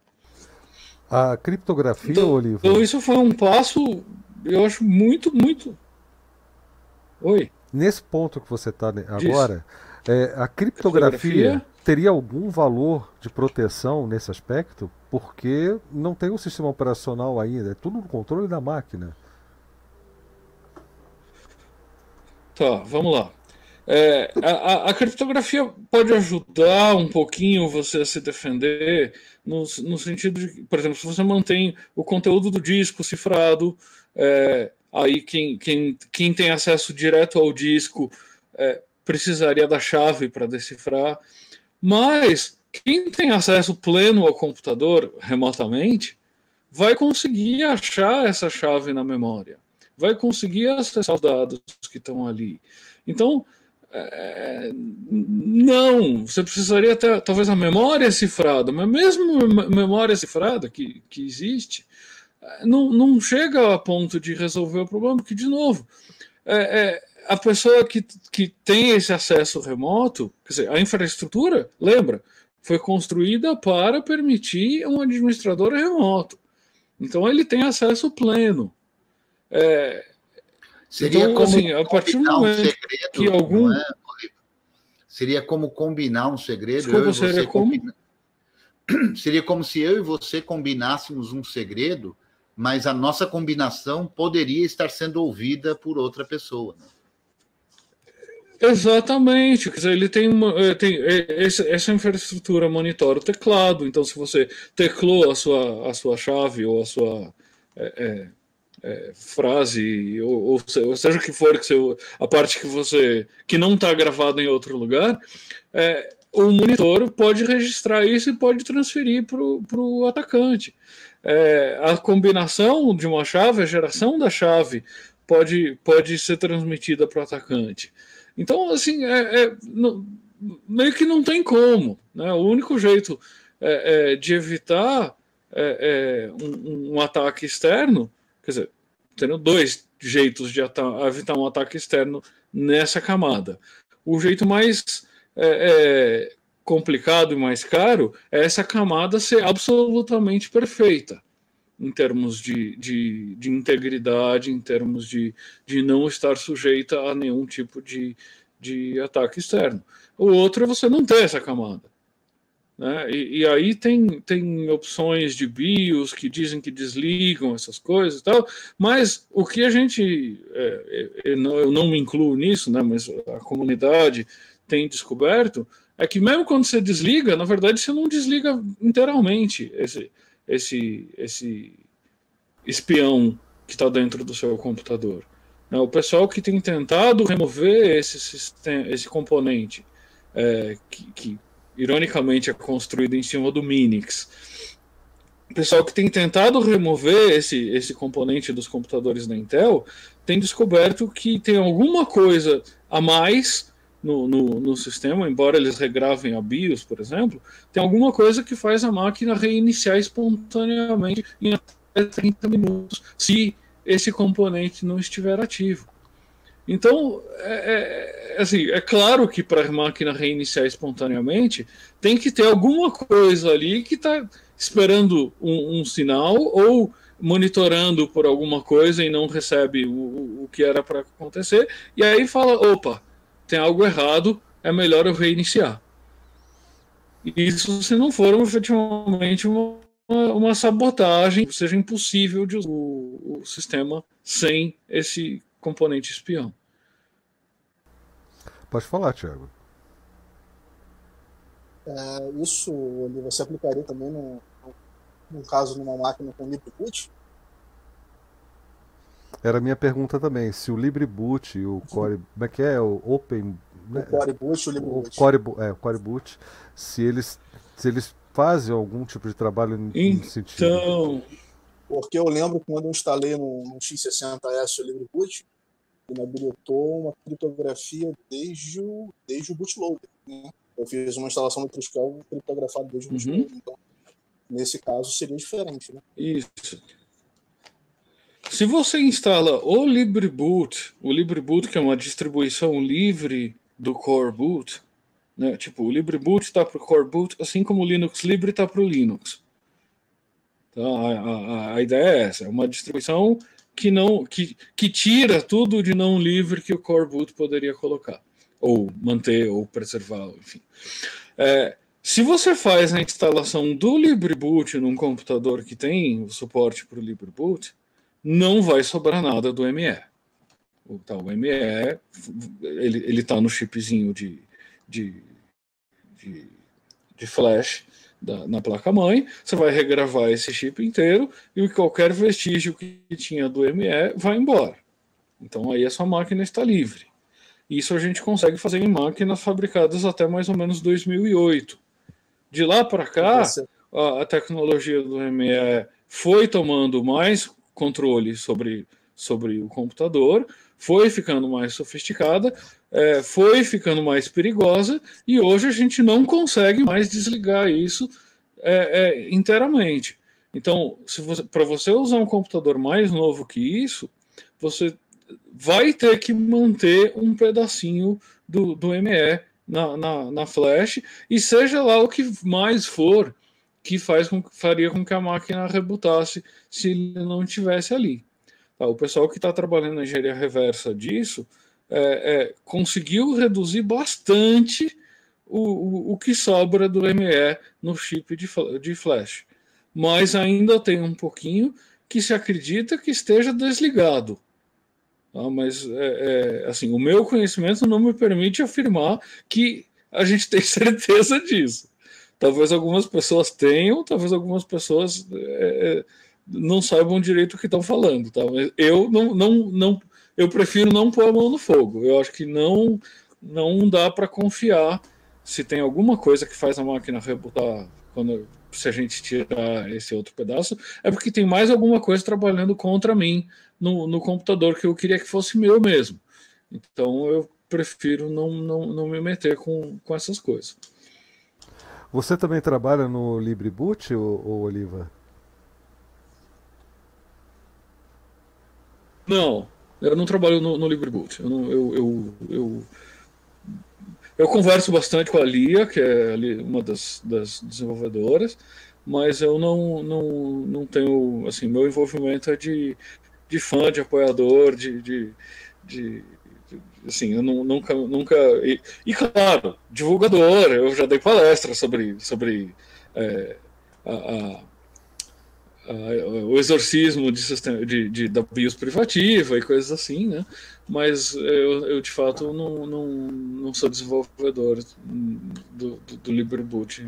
A criptografia, então, Olivo. Então, isso foi um passo, eu acho, muito, muito. Oi. Nesse ponto que você está agora, é, a criptografia, criptografia teria algum valor de proteção nesse aspecto? Porque não tem um sistema operacional ainda, é tudo no controle da máquina. Tá, vamos lá. É, a, a, criptografia pode ajudar um pouquinho você a se defender, no, no sentido de, por exemplo, se você mantém o conteúdo do disco cifrado, é, aí quem, quem, quem tem acesso direto ao disco é, precisaria da chave para decifrar. Mas quem tem acesso pleno ao computador remotamente vai conseguir achar essa chave na memória, vai conseguir acessar os dados que estão ali. Então, é, não, você precisaria ter talvez a memória cifrada, mas mesmo memória cifrada que, que existe, não, não chega a ponto de resolver o problema, porque, de novo, é, é, a pessoa que, que tem esse acesso remoto, quer dizer, a infraestrutura, lembra, foi construída para permitir um administrador remoto. Então ele tem acesso pleno. É, Seria então, como assim, a partir do momento um segredo, que algum. É, seria como combinar um segredo. Desculpa, e você como? Seria como se eu e você combinássemos um segredo, mas a nossa combinação poderia estar sendo ouvida por outra pessoa. Né? Exatamente, quer dizer, ele tem, uma, eh, tem eh, essa infraestrutura monitora o teclado, então se você teclou a sua, a sua chave ou a sua é, é, frase, ou, ou, seja o que for que você, a parte que você que não está gravada em outro lugar, é, o monitor pode registrar isso e pode transferir para o atacante. É, a combinação de uma chave, a geração da chave, pode, pode ser transmitida para o atacante. Então, assim, é, é, meio que não tem como. Né? O único jeito é, é de evitar um, um ataque externo Quer dizer, teriam dois jeitos de evitar um ataque externo nessa camada. O jeito mais é, é, complicado e mais caro é essa camada ser absolutamente perfeita em termos de, de, de integridade, em termos de, de não estar sujeita a nenhum tipo de, de ataque externo. O outro é você não ter essa camada. Né? E, e, aí tem, tem opções de BIOS que dizem que desligam essas coisas e tal, mas o que a gente, é, é, eu não me incluo nisso, né, mas a comunidade tem descoberto, é que mesmo quando você desliga, na verdade você não desliga inteiramente esse, esse, esse espião que está dentro do seu computador. Né? O pessoal que tem tentado remover esse, sistema, esse componente é, que, que ironicamente é construído em cima do Minix. O pessoal que tem tentado remover esse, esse componente dos computadores da Intel tem descoberto que tem alguma coisa a mais no, no, no, sistema, embora eles regravem a BIOS, por exemplo, tem alguma coisa que faz a máquina reiniciar espontaneamente em até 30 minutos, se esse componente não estiver ativo. Então, é, é, assim, é claro que para a máquina reiniciar espontaneamente, tem que ter alguma coisa ali que está esperando um, um, sinal ou monitorando por alguma coisa e não recebe o, o que era para acontecer, e aí fala: opa, tem algo errado, é melhor eu reiniciar. Isso se não for efetivamente uma, uma sabotagem, seja impossível de usar o, o sistema sem esse componente espião. Pode falar, Thiago. É, isso você aplicaria também no, no caso numa máquina com LibreBoot? Era a minha pergunta também. Se o LibreBoot e o Core. Como é que é? O Open. Né? O Core Boot o LibreBoot. O Core, é, o Core Boot. Se eles, se eles fazem algum tipo de trabalho nesse sentido. Então. Porque eu lembro quando eu instalei no, no X60S o LibreBoot, ele habilitou uma criptografia desde o, desde o bootloader. Né? Eu fiz uma instalação do Triskel criptografada desde o bootloader. Uhum. Então, nesse caso, seria diferente. Né? Isso. Se você instala o LibreBoot, o LibreBoot que é uma distribuição livre do Core Boot, né? Tipo, o LibreBoot está para o Core Boot, assim como o Linux Libre está para o Linux. Então, a, a, a, ideia é essa, é uma distribuição que não que, que tira tudo de não livre que o Core Boot poderia colocar, ou manter, ou preservar, enfim. É, se você faz a instalação do LibreBoot num computador que tem o suporte para o LibreBoot, não vai sobrar nada do ME. O tal ME, ele está no chipzinho de, de, de, de flash da, na placa-mãe, você vai regravar esse chip inteiro e qualquer vestígio que tinha do ME vai embora. Então aí a sua máquina está livre. Isso a gente consegue fazer em máquinas fabricadas até mais ou menos 2008. De lá para cá, a, a, tecnologia do ME foi tomando mais controle sobre, sobre o computador, foi ficando mais sofisticada, é, foi ficando mais perigosa e hoje a gente não consegue mais desligar isso é, é, inteiramente. Então, para você usar um computador mais novo que isso, você vai ter que manter um pedacinho do, do ME na, na, na, flash e seja lá o que mais for que faz com, faria com que a máquina rebutasse se ele não estivesse ali. Tá, o pessoal que está trabalhando na engenharia reversa disso é, é, conseguiu reduzir bastante o, o, o, que sobra do ME no chip de, de flash. Mas ainda tem um pouquinho que se acredita que esteja desligado. Tá? Mas é, é, assim, o meu conhecimento não me permite afirmar que a gente tem certeza disso. Talvez algumas pessoas tenham, talvez algumas pessoas é, é não saibam direito o que estão falando. Tá? Eu não, não, não eu prefiro não pôr a mão no fogo. Eu acho que não, não dá para confiar se tem alguma coisa que faz a máquina rebutar quando se a gente tirar esse outro pedaço, é porque tem mais alguma coisa trabalhando contra mim no, no computador que eu queria que fosse meu mesmo. Então eu prefiro não, não, não me meter com, com essas coisas. Você também trabalha no LibreBoot, ou, ou Oliva? Não, eu não trabalho no, no LibreBoot. Eu, eu, eu, eu, eu, converso bastante com a Lia, que é uma das, das desenvolvedoras, mas eu não, não, não tenho. Assim, meu envolvimento é de, de fã, de apoiador, de, de, de assim, eu nunca, nunca e, e, claro, divulgador, eu já dei palestra sobre, sobre é, a, a, o exorcismo de, sistema, de, de, da BIOS privativa e coisas assim, né? Mas eu, eu de fato não, não, não sou desenvolvedor do, do, do LibreBoot,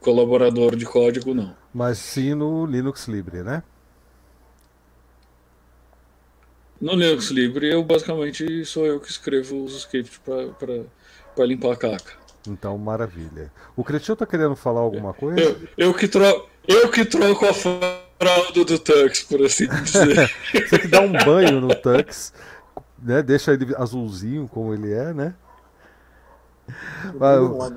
colaborador de código, não. Mas sim no Linux Libre, né? No Linux Libre, eu basicamente sou eu que escrevo os scripts para limpar a caca. Então, maravilha. O Cretinho tá querendo falar alguma coisa? Eu, eu que troco. Eu que troco a fralda do Tux, por assim dizer. Você que dá um banho no Tux, né? Deixa ele azulzinho como ele é, né? Mas,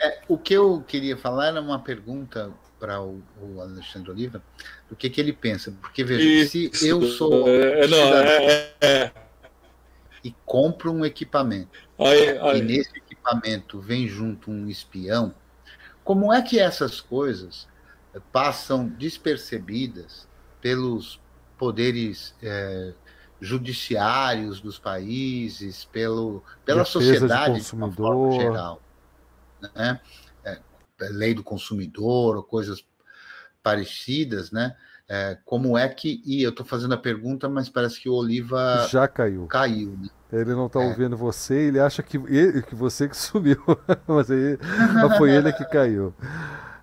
é, o que eu queria falar era uma pergunta para o, o, Alexandre Oliva, do que, que ele pensa. Porque, veja, Isso. se eu sou é, não, é, é, e compro um equipamento, aí, aí. e nesse equipamento vem junto um espião, como é que essas coisas passam despercebidas pelos poderes é, judiciários dos países, pelo, pela Defesa sociedade de uma forma geral. Né? É, lei do consumidor ou coisas parecidas, né? É, como é que. E eu estou fazendo a pergunta, mas parece que o Oliva já caiu. Caiu, né? Ele não está é. ouvindo você, ele acha que, ele, que você que subiu, mas aí, foi ele que caiu.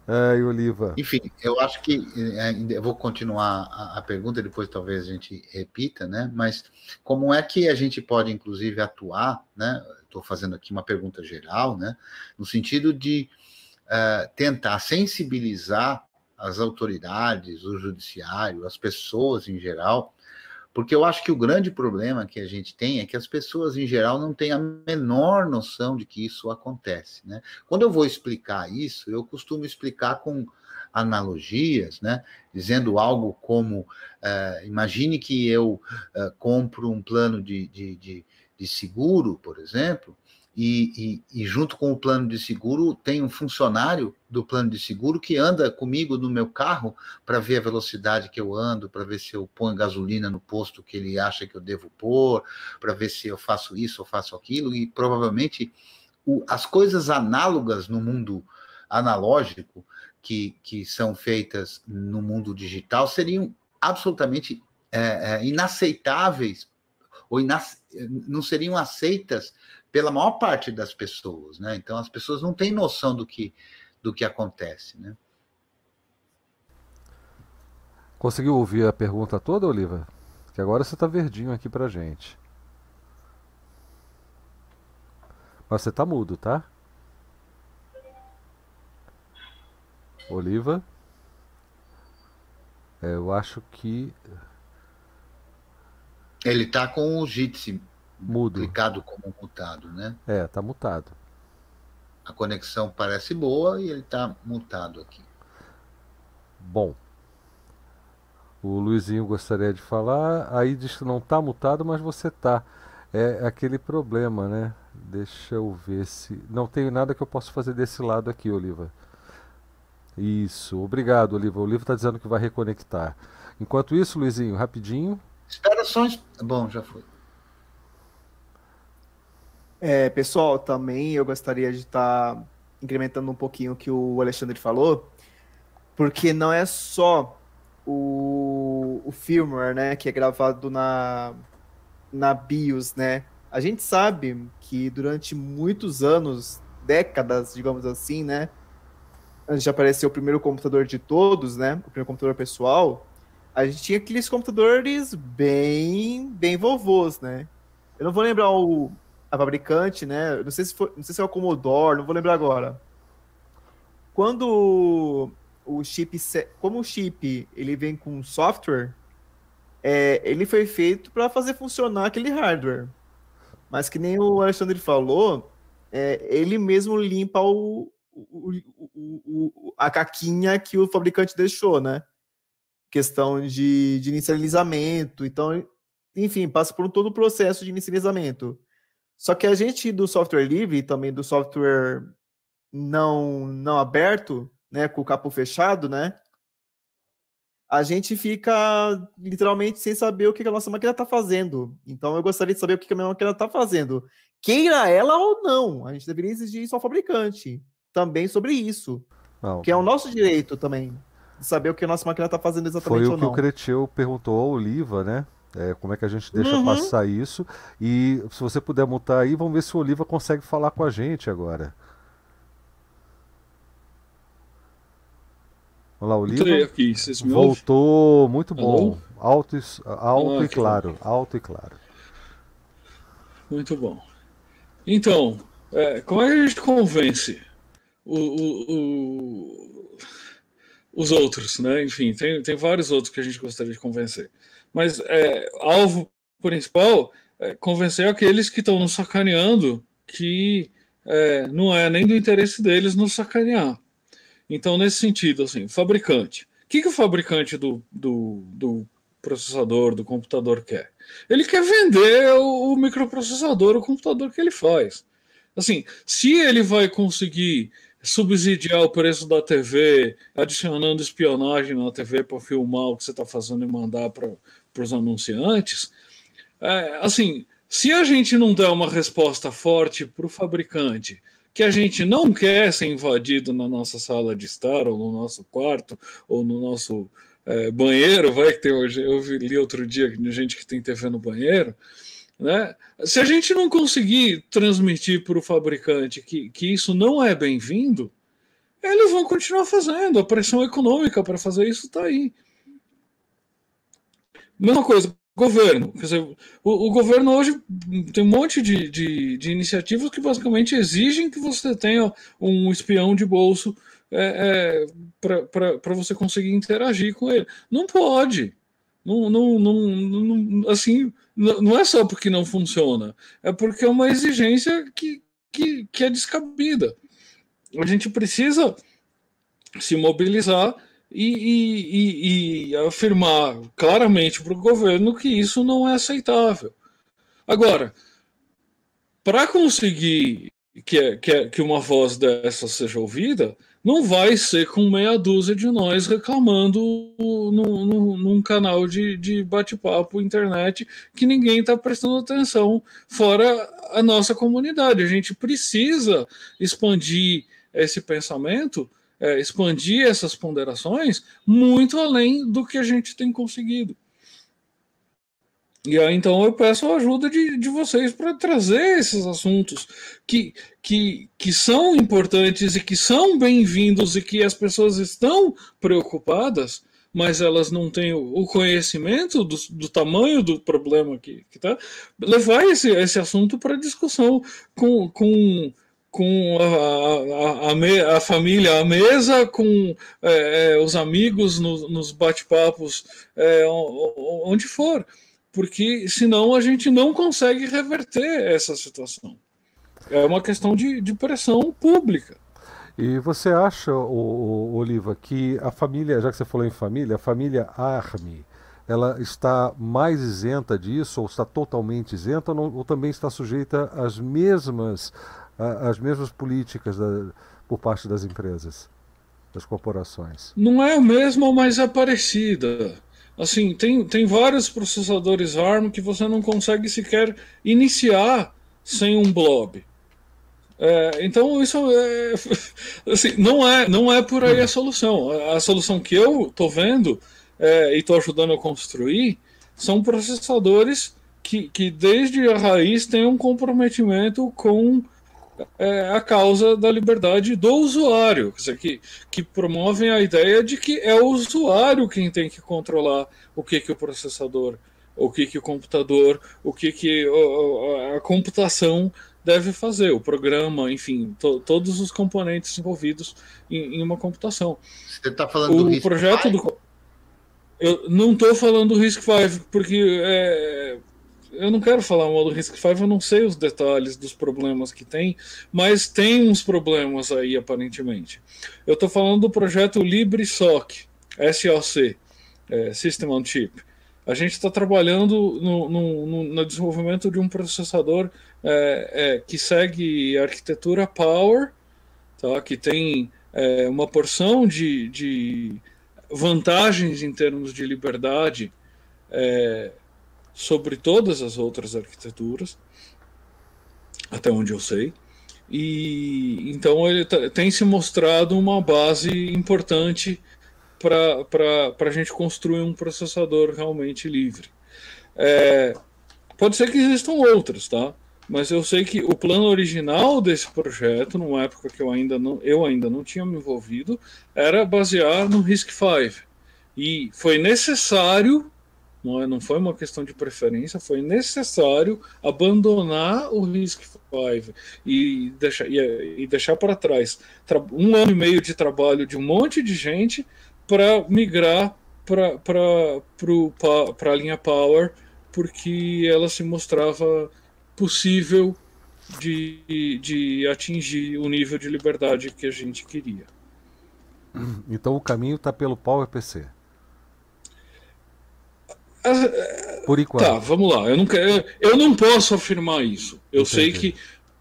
E Oliva. Enfim, eu acho que é, eu vou continuar a, a, pergunta, depois talvez a gente repita, né? Mas como é que a gente pode, inclusive, atuar, né? Estou fazendo aqui uma pergunta geral, né? No sentido de uh, tentar sensibilizar as autoridades, o judiciário, as pessoas em geral, Porque eu acho que o grande problema que a gente tem é que as pessoas, em geral, não têm a menor noção de que isso acontece. Né? Quando eu vou explicar isso, eu costumo explicar com analogias, né? dizendo algo como: uh, imagine que eu uh, compro um plano de, de, de, de seguro, por exemplo, e, e, e, junto com o plano de seguro tem um funcionário do plano de seguro que anda comigo no meu carro para ver a velocidade que eu ando, para ver se eu ponho gasolina no posto que ele acha que eu devo pôr, para ver se eu faço isso ou faço aquilo, e provavelmente o, as coisas análogas no mundo analógico que, que são feitas no mundo digital seriam absolutamente é, é, inaceitáveis ou inac... não seriam aceitas pela maior parte das pessoas, né? Então as pessoas não têm noção do que do que acontece, né? Conseguiu ouvir a pergunta toda, Oliva? Que agora você está verdinho aqui para gente. Mas você está mudo, tá? Oliva. É, eu acho que. Ele tá com o Jitsi mudo. clicado como mutado, né? É, tá mutado. A conexão parece boa e ele tá mutado aqui. Bom. O Luizinho gostaria de falar. Aí diz que não tá mutado, mas você tá. É aquele problema, né? Deixa eu ver se. Não tenho nada que eu possa fazer desse lado aqui, Oliva. Isso, obrigado, Oliva. O livro está dizendo que vai reconectar. Enquanto isso, Luizinho, rapidinho. Espera só. Bom, já foi. É, pessoal, também eu gostaria de estar tá incrementando um pouquinho o que o Alexandre falou, porque não é só o, o firmware, né, que é gravado na, na BIOS, né? A gente sabe que durante muitos anos, décadas, digamos assim, né, antes de aparecer o primeiro computador de todos, né? O primeiro computador pessoal, a gente tinha aqueles computadores bem, bem vovôs, né? Eu não vou lembrar o, a fabricante, né? Não sei se foi, não sei se é o Commodore, não vou lembrar agora. Quando o chip, como o chip ele vem com software, é, ele foi feito para fazer funcionar aquele hardware. Mas que nem o Alexandre falou, é, ele mesmo limpa o, o, o, a caquinha que o fabricante deixou, né? Questão de, de inicializamento. Então, enfim, passa por todo o processo de inicializamento. Só que a gente do software livre e também do software não, não aberto, né, com o capo fechado, né? A gente fica literalmente sem saber o que a nossa máquina está fazendo. Então eu gostaria de saber o que a minha máquina está fazendo. Queira ela ou não, a gente deveria exigir isso ao fabricante também sobre isso. Não. Que é o nosso direito também. De saber o que a nossa máquina está fazendo exatamente Foi o que o Cretil perguntou ao Oliva, né? É, como é que a gente deixa uhum. passar isso? E se você puder mutar aí, vamos ver se o Oliva consegue falar com a gente agora. Olá, Oliva. Aqui, Voltou, muito bom. Alto, alto ah, e claro. Bom. Alto e claro. Muito bom. Então, é, como é que a gente convence o, o, o, os outros, né? Enfim, tem, tem vários outros que a gente gostaria de convencer. Mas é, alvo principal é convencer aqueles que estão nos sacaneando que é, não é nem do interesse deles nos sacanear. Então, nesse sentido, assim, fabricante. O que, que o fabricante do, do, do processador, do computador quer? Ele quer vender o, o microprocessador, o computador que ele faz. Assim, se ele vai conseguir subsidiar o preço da TV, adicionando espionagem na TV para filmar o que você está fazendo e mandar para os anunciantes. É, assim, se a gente não der uma resposta forte para o fabricante, que a gente não quer ser invadido na nossa sala de estar, ou no nosso quarto, ou no nosso é, banheiro, vai que tem hoje, eu li outro dia que gente que tem TV no banheiro. Né? Se a gente não conseguir transmitir para o fabricante que, que isso não é bem-vindo, eles vão continuar fazendo. A pressão econômica para fazer isso está aí. Mesma coisa, governo. Quer dizer, o, o, governo hoje tem um monte de, de, de, iniciativas que basicamente exigem que você tenha um espião de bolso é, é, para você conseguir interagir com ele. Não pode. Não, não, não, não, assim, não é só porque não funciona, é porque é uma exigência que, que, que é descabida. A gente precisa se mobilizar e, e, e, afirmar claramente para o governo que isso não é aceitável. Agora, para conseguir que, que, que uma voz dessa seja ouvida, não vai ser com meia dúzia de nós reclamando no, no, num canal de, de bate-papo internet que ninguém está prestando atenção, fora a nossa comunidade. A gente precisa expandir esse pensamento, é, expandir essas ponderações muito além do que a gente tem conseguido. E aí, então eu peço a ajuda de, de vocês para trazer esses assuntos que, que, que são importantes e que são bem-vindos e que as pessoas estão preocupadas, mas elas não têm o conhecimento do, do tamanho do problema que está. Levar esse, esse assunto para discussão com, com, com a, a, a, a, família à mesa, com é, é os amigos no, nos bate-papos, é, onde for porque senão a gente não consegue reverter essa situação. É uma questão de, de pressão pública. E você acha, o, Oliva, que a família, já que você falou em família, a família Arme, ela está mais isenta disso, ou está totalmente isenta, ou, ou também está sujeita às mesmas, às mesmas políticas da, por parte das empresas, das corporações? Não é a mesma, mas é parecida. Assim, tem, tem vários processadores ARM que você não consegue sequer iniciar sem um blob. É, então isso é, assim, não é não é por aí a solução. A, a solução que eu estou vendo é, e estou ajudando a construir são processadores que, que desde a raiz têm um comprometimento com é, a causa da liberdade do usuário, quer dizer, que, que promovem a ideia de que é o usuário quem tem que controlar o que, que o processador, o que, que o computador, o que, que a, a computação deve fazer, o programa, enfim, to, todos os componentes envolvidos em, em uma computação. Você está falando o do projeto do eu não estou falando do RISC-V, porque é, eu não quero falar mal do Risk 5, eu não sei os detalhes dos problemas que tem, mas tem uns problemas aí, aparentemente. Eu estou falando do projeto LibreSoc, SOC, é, System on Chip. A gente está trabalhando no, no, no, no, desenvolvimento de um processador é, é, que segue a arquitetura Power, tá, que tem é, uma porção de, de vantagens em termos de liberdade é, sobre todas as outras arquiteturas, até onde eu sei. E então ele tem se mostrado uma base importante para a gente construir um processador realmente livre. É, pode ser que existam outros, tá? Mas eu sei que o plano original desse projeto, numa época que eu ainda não, eu ainda não tinha me envolvido, era basear no RISC-V. E foi necessário não, é, não foi uma questão de preferência, foi necessário abandonar o RISC-V e deixar, e, e deixar para trás um ano e meio de trabalho de um monte de gente para migrar para a linha Power, porque ela se mostrava possível de, de atingir o nível de liberdade que a gente queria. Então o caminho está pelo Power PC. Por enquanto. Tá, vamos lá. Eu não, quero, eu não posso afirmar isso. Eu Entendi. sei que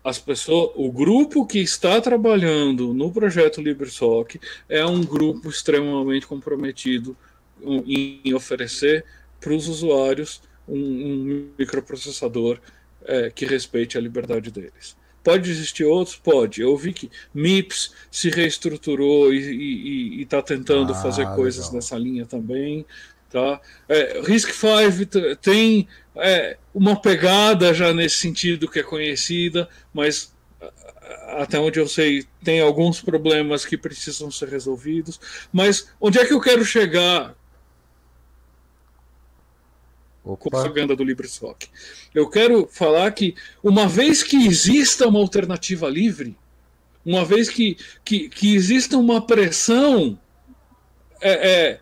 as pessoas, o grupo que está trabalhando no projeto LibreSoc é um grupo extremamente comprometido em oferecer para os usuários um, um microprocessador é, que respeite a liberdade deles. Pode existir outros? Pode. Eu vi que MIPS se reestruturou e está tentando ah, fazer coisas legal. nessa linha também. Tá? É, Risk 5 tem é, uma pegada já nesse sentido que é conhecida, mas até onde eu sei, tem alguns problemas que precisam ser resolvidos. Mas onde é que eu quero chegar Opa. com a propaganda do LibreSoc? Eu quero falar que, uma vez que exista uma alternativa livre, uma vez que, que, que exista uma pressão é, é,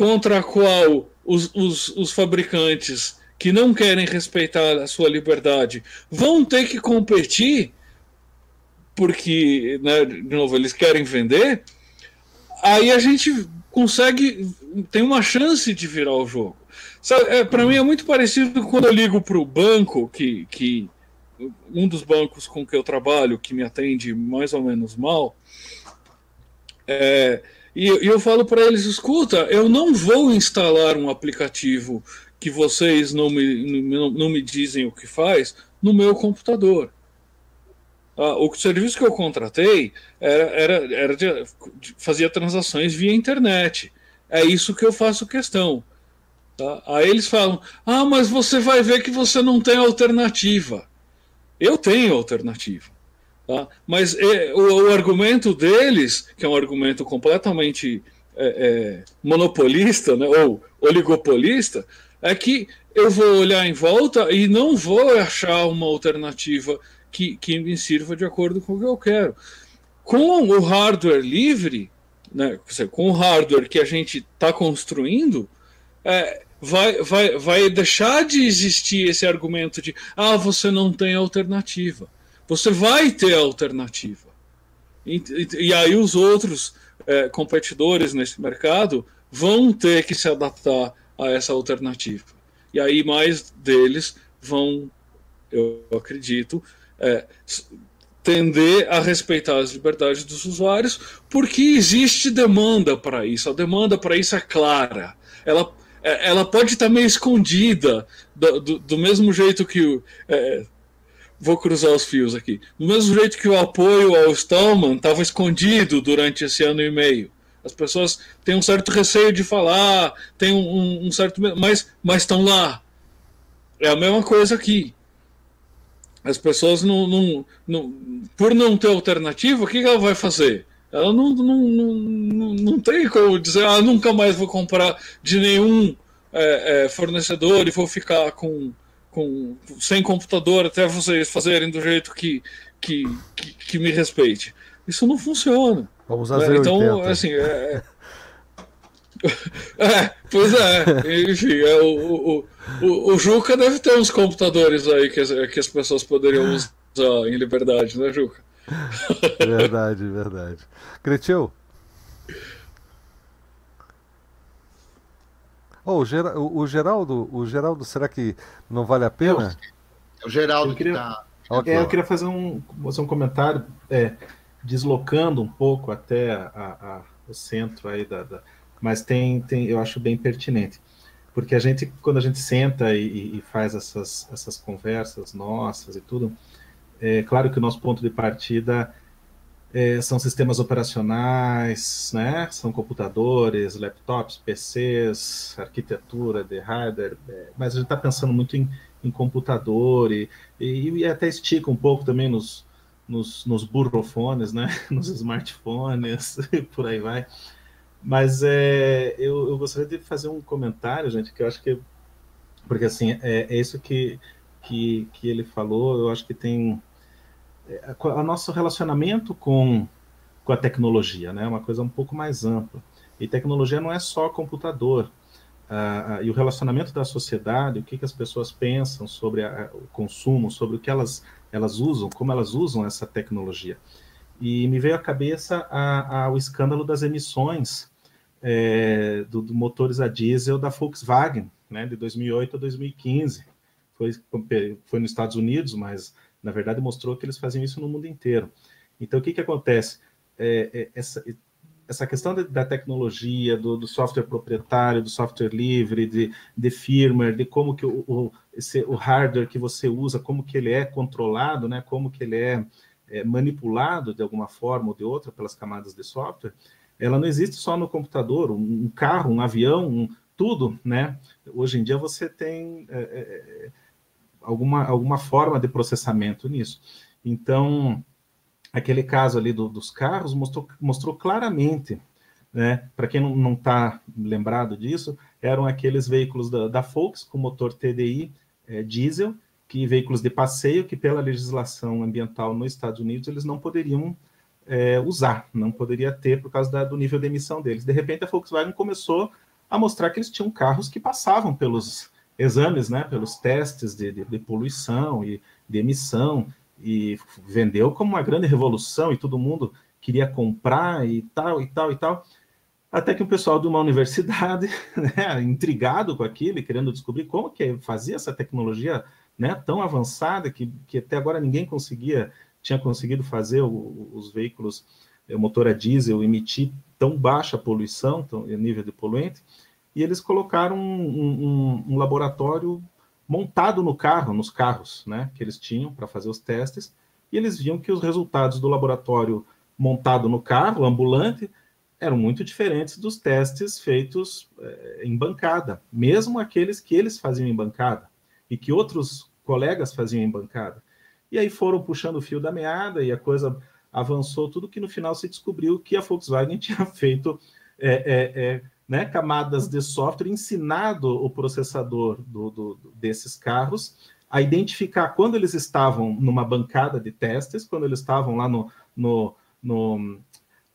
contra a qual os, os, os fabricantes que não querem respeitar a sua liberdade vão ter que competir porque, né, de novo, eles querem vender, aí a gente consegue, tem uma chance de virar o jogo. É, para mim é muito parecido quando eu ligo para o banco, que, que um dos bancos com que eu trabalho, que me atende mais ou menos mal, é, e, eu falo para eles: escuta, eu não vou instalar um aplicativo que vocês não me, não me dizem o que faz no meu computador. Ah, o serviço que eu contratei era, era, era de, fazia transações via internet. É isso que eu faço questão. Tá? Aí eles falam: ah, mas você vai ver que você não tem alternativa. Eu tenho alternativa. Tá? Mas é, o, o, argumento deles, que é um argumento completamente é, é, monopolista né, ou oligopolista, é que eu vou olhar em volta e não vou achar uma alternativa que, que me sirva de acordo com o que eu quero. Com o hardware livre, né, com o hardware que a gente está construindo, é, vai, vai, vai deixar de existir esse argumento de ah, você não tem alternativa. Você vai ter alternativa. E, e, e aí os outros é, competidores nesse mercado vão ter que se adaptar a essa alternativa. E aí mais deles vão, eu acredito, é, tender a respeitar as liberdades dos usuários, porque existe demanda para isso. A demanda para isso é clara. Ela, é, ela pode estar meio escondida, do, do, do mesmo jeito que. É, vou cruzar os fios aqui. Do mesmo jeito que o apoio ao Stallman estava escondido durante esse ano e meio. As pessoas têm um certo receio de falar, tem um, um certo. Mas, mas estão lá. É a mesma coisa aqui. As pessoas não, não, não, por não ter alternativa, o que ela vai fazer? Ela não, não, não, não tem como dizer, ah, nunca mais vou comprar de nenhum é, é, fornecedor e vou ficar com, com sem computador até vocês fazerem do jeito que, que, que, que me respeite. Isso não funciona. Vamos usar né? Então, assim, é, é, pois é, enfim, é, o, o, o, o, Juca deve ter uns computadores aí que, que as pessoas poderiam usar em liberdade, né, Juca? Verdade, verdade. Cretil? Oh, o, Ger o, Geraldo, o Geraldo, será que não vale a pena? É o Geraldo eu queria, que tá... okay. é, eu queria fazer um, fazer um comentário, é, deslocando um pouco até a, a, o centro aí da, da mas tem, tem, eu acho bem pertinente. Porque a gente, quando a gente senta e, e faz essas, essas conversas nossas e tudo, é claro que o nosso ponto de partida é, são sistemas operacionais, né? São computadores, laptops, PCs, arquitetura de hardware, é, mas a gente está pensando muito em, em computador e, e, e, até estica um pouco também nos, nos, nos burrofones, né? Nos smartphones por aí vai. Mas é, eu, eu, gostaria de fazer um comentário, gente, que eu acho que. Porque, assim, é, é isso que, que, que ele falou, eu acho que tem. É, o nosso relacionamento com, com a tecnologia, né? Uma coisa um pouco mais ampla. E tecnologia não é só computador. Ah, ah, e o relacionamento da sociedade, o que, que as pessoas pensam sobre a, o consumo, sobre o que elas, elas usam, como elas usam essa tecnologia. E me veio à cabeça a, a, o escândalo das emissões é, do, do, motores a diesel da Volkswagen, né, de 2008 a 2015. Foi, foi nos Estados Unidos, mas na verdade mostrou que eles faziam isso no mundo inteiro. Então, o que, que acontece? É, é, essa, essa questão de, da tecnologia, do, do, software proprietário, do software livre, de, de firmware, de como que o, o, esse, o hardware que você usa, como que ele é controlado, né, como que ele é, é manipulado de alguma forma ou de outra pelas camadas de software, ela não existe só no computador, um carro, um avião, um, tudo, né? Hoje em dia você tem é, é, é, alguma, alguma forma de processamento nisso. Então, aquele caso ali do, dos carros mostrou, mostrou claramente, né? Para quem não está lembrado disso, eram aqueles veículos da, da com motor TDI é, diesel, que veículos de passeio que pela legislação ambiental nos Estados Unidos eles não poderiam é, usar, não poderia ter por causa da, do nível de emissão deles. De repente, a Volkswagen começou a mostrar que eles tinham carros que passavam pelos exames, né, pelos testes de, de, de poluição e de emissão, e vendeu como uma grande revolução, e todo mundo queria comprar e tal, e tal, e tal. Até que o pessoal de uma universidade, né, intrigado com aquilo e querendo descobrir como que fazia essa tecnologia né, tão avançada que, que até agora ninguém conseguia, tinha conseguido fazer o, os veículos o motor a diesel emitir tão baixa poluição, tão, nível de poluente, e eles colocaram um, um, um laboratório montado no carro, nos carros, né, que eles tinham para fazer os testes, e eles viam que os resultados do laboratório montado no carro, ambulante, eram muito diferentes dos testes feitos é, em bancada, mesmo aqueles que eles faziam em bancada e que outros colegas faziam em bancada. E aí foram puxando o fio da meada e a coisa avançou, tudo que no final se descobriu que a Volkswagen tinha feito é, é, é né, camadas de software, ensinado o processador do, do, desses carros a identificar quando eles estavam numa bancada de testes, quando eles estavam lá no, no, no,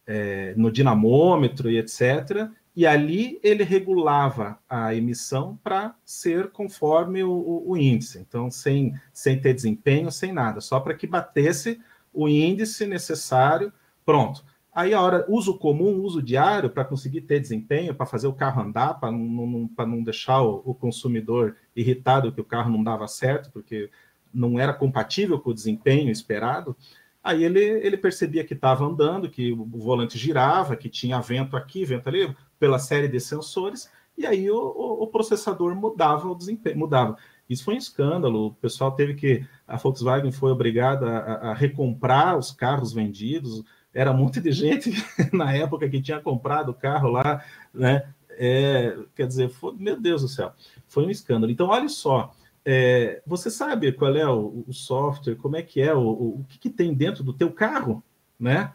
é, no dinamômetro e etc. E ali ele regulava a emissão para ser conforme o, o, o, índice. Então, sem, sem ter desempenho, sem nada, só para que batesse o índice necessário. Pronto. Aí a hora, uso comum, uso diário, para conseguir ter desempenho, para fazer o carro andar, para não, não, não deixar o, o, consumidor irritado que o carro não dava certo, porque não era compatível com o desempenho esperado. Aí ele, ele percebia que estava andando, que o volante girava, que tinha vento aqui, vento ali, pela série de sensores, e aí o, o, o processador mudava o desempenho, mudava. Isso foi um escândalo. O pessoal teve que. A Volkswagen foi obrigada a, a recomprar os carros vendidos era muito de gente na época que tinha comprado o carro lá, né? É, quer dizer, foi, meu Deus do céu, foi um escândalo. Então, olha só, é, você sabe qual é o, o, software, como é que é, o, o que, que, tem dentro do teu carro, né?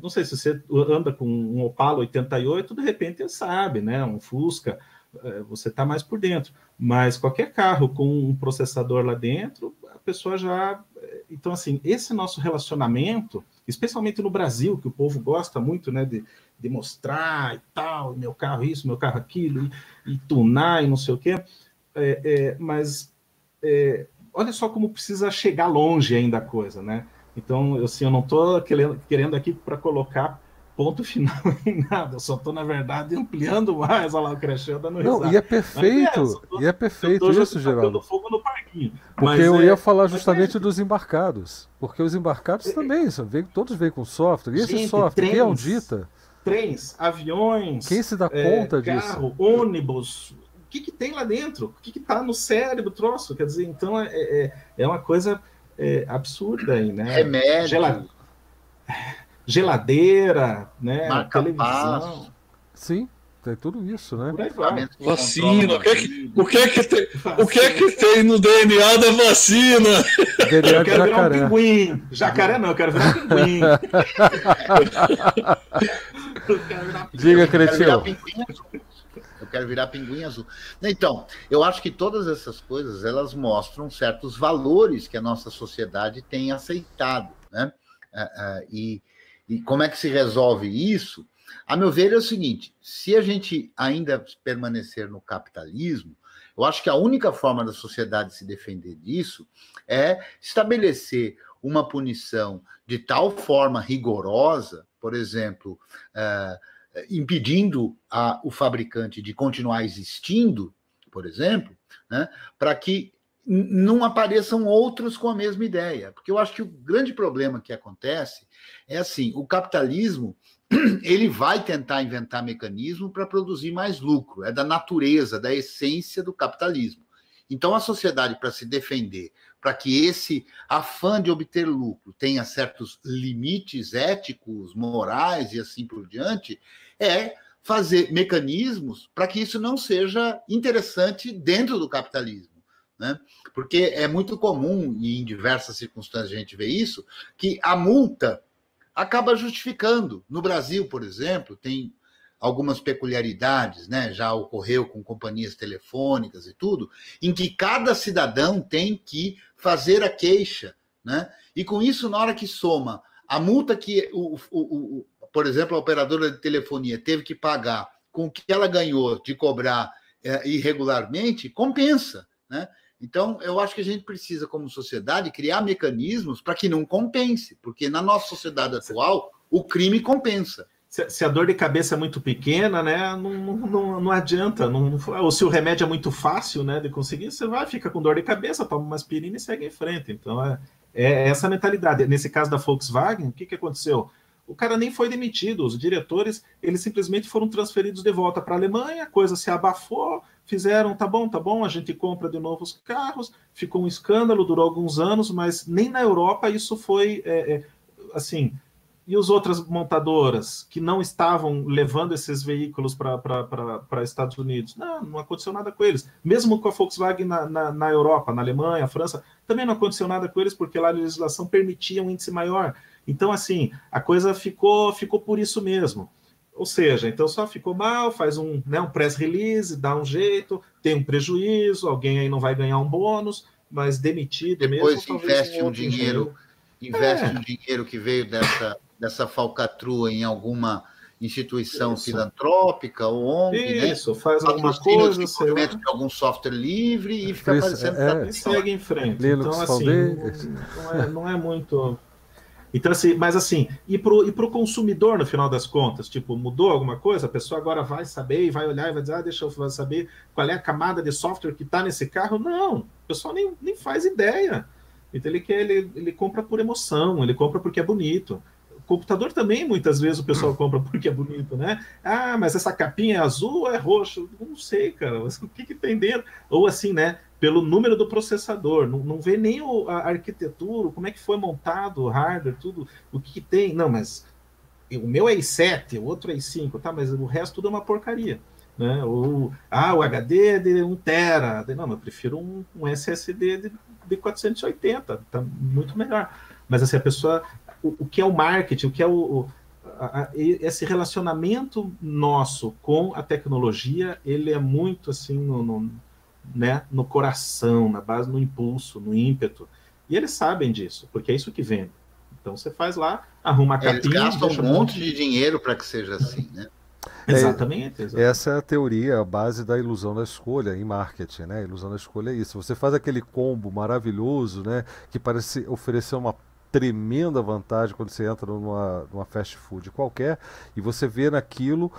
Não sei se você anda com um Opala 88, de repente você sabe, né? Um Fusca, é, você está mais por dentro. Mas qualquer carro com um processador lá dentro, a pessoa já. É, então, assim, esse nosso relacionamento especialmente no Brasil, que o povo gosta muito né, de, de mostrar e tal, meu carro isso, meu carro aquilo, e, e tunar e não sei o quê. É, é, mas é, olha só como precisa chegar longe ainda a coisa, né? Então, assim, eu não estou querendo, querendo aqui para colocar ponto final em nada, eu só estou, na verdade, ampliando mais, olha lá, o Crechel dando Não, e é perfeito, é, tô, e é perfeito isso, Geraldo. fogo no parquinho. Porque mas eu é, ia falar justamente é... dos embarcados, porque os embarcados é, também, são, todos vêm com software, e esse Gente, software, trens, quem é um dita? Trens, aviões... Quem se dá é, conta carro, disso? Carro, ônibus, o que, que tem lá dentro? O que está no cérebro, troço? Quer dizer, então é, é, é uma coisa absurda aí, né? Remédio. Gelado geladeira, né? Marca televisão. Sim, tem tudo isso, né? Vacina, o que, é que, o, que é que tem, o que é que tem no DNA da vacina? DNA eu quero jacaré. virar um pinguim. Jacaré não, eu quero virar um pinguim. Diga, Cretinho. Eu quero virar pinguim azul. Então, eu acho que todas essas coisas elas mostram certos valores que a nossa sociedade tem aceitado, né? Uh, uh, e e como é que se resolve isso? A meu ver, é o seguinte: se a gente ainda permanecer no capitalismo, eu acho que a única forma da sociedade se defender disso é estabelecer uma punição de tal forma rigorosa, por exemplo, uh, impedindo a, o fabricante de continuar existindo, por exemplo, né, para que não apareçam outros com a mesma ideia. Porque eu acho que o grande problema que acontece é assim, o capitalismo ele vai tentar inventar mecanismo para produzir mais lucro, é da natureza, da essência do capitalismo. Então a sociedade para se defender, para que esse afã de obter lucro tenha certos limites éticos, morais e assim por diante, é fazer mecanismos para que isso não seja interessante dentro do capitalismo. Né? Porque é muito comum, e em diversas circunstâncias a gente vê isso, que a multa acaba justificando. No Brasil, por exemplo, tem algumas peculiaridades, né? Já ocorreu com companhias telefônicas e tudo, em que cada cidadão tem que fazer a queixa, né? E com isso, na hora que soma a multa que o, o, o por exemplo, a operadora de telefonia teve que pagar com o que ela ganhou de cobrar é, irregularmente, compensa. Né? Então, eu acho que a gente precisa, como sociedade, criar mecanismos para que não compense, porque na nossa sociedade atual, o crime compensa se, a dor de cabeça é muito pequena, né, não, não, não adianta. Não, ou se o remédio é muito fácil né, de conseguir, você vai, fica com dor de cabeça, toma uma aspirina e segue em frente. Então, é, é essa mentalidade. Nesse caso da Volkswagen, o que, que aconteceu? O cara nem foi demitido, os diretores, eles simplesmente foram transferidos de volta para a Alemanha, a coisa se abafou, fizeram, tá bom, tá bom, a gente compra de novo os carros, ficou um escândalo, durou alguns anos, mas nem na Europa isso foi, é, é, assim, e as outras montadoras que não estavam levando esses veículos para Estados Unidos? Não, não aconteceu nada com eles. Mesmo com a Volkswagen na, na, na, Europa, na Alemanha, França, também não aconteceu nada com eles, porque lá a legislação permitia um índice maior. Então, assim, a coisa ficou, ficou por isso mesmo. Ou seja, então só ficou mal, faz um, né, um press release, dá um jeito, tem um prejuízo, alguém aí não vai ganhar um bônus, mas demitido Depois mesmo. Depois investe um dinheiro, investe é. um dinheiro que veio dessa dessa falcatrua em alguma instituição Isso. filantrópica ou ONG, né? Isso, né? faz alguma coisa, sei lá. algum software livre e fica aparecendo é, e segue em frente. Linux então, assim, não, é, não é muito... Então, assim, mas assim, e para o e pro consumidor, no final das contas, tipo, mudou alguma coisa? A pessoa agora vai saber e vai olhar e vai dizer, ah, deixa eu saber qual é a camada de software que está nesse carro? Não, o pessoal nem, nem faz ideia. Então ele quer, ele, ele compra por emoção, ele compra porque é bonito computador também, muitas vezes, o pessoal compra porque é bonito, né? Ah, mas essa capinha é azul ou é roxo? Não sei, cara. O que, que tem dentro? Ou assim, né? Pelo número do processador. Não, não vê nem o, a arquitetura, como é que foi montado o hardware, tudo. O que, que tem. Não, mas o meu é i7, o outro é i5, tá? Mas o resto tudo é uma porcaria. Né? Ah, o HD é de 1 tera. Não, eu prefiro um, um SSD de, de 480, tá muito melhor. Mas assim, a pessoa o, o que é o marketing, o que é o, o esse relacionamento nosso com a tecnologia, ele é muito assim no, no, né, no coração, na base, no impulso, no ímpeto. E eles sabem disso, porque é isso que vende. Então você faz lá, arruma a capinha... Eles gastam um monte de dinheiro para que seja assim, né? É, exatamente, exatamente, Essa é a teoria, a base da ilusão da escolha em marketing, né? A ilusão da escolha é isso. Você faz aquele combo maravilhoso, né? Que parece oferecer uma tremenda vantagem quando você entra numa, numa fast food qualquer e você vê naquilo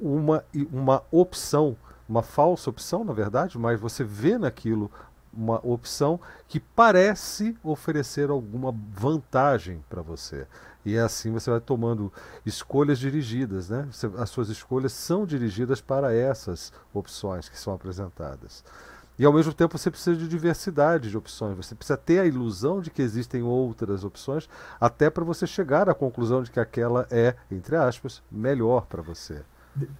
uma, uma opção, uma falsa opção, na verdade, mas você vê naquilo uma opção que parece oferecer alguma vantagem para você. E é assim você vai tomando escolhas dirigidas, né? Você, as suas escolhas são dirigidas para essas opções que são apresentadas. E ao mesmo tempo você precisa de diversidade de opções, você precisa ter a ilusão de que existem outras opções, até para você chegar à conclusão de que aquela é, entre aspas, melhor para você.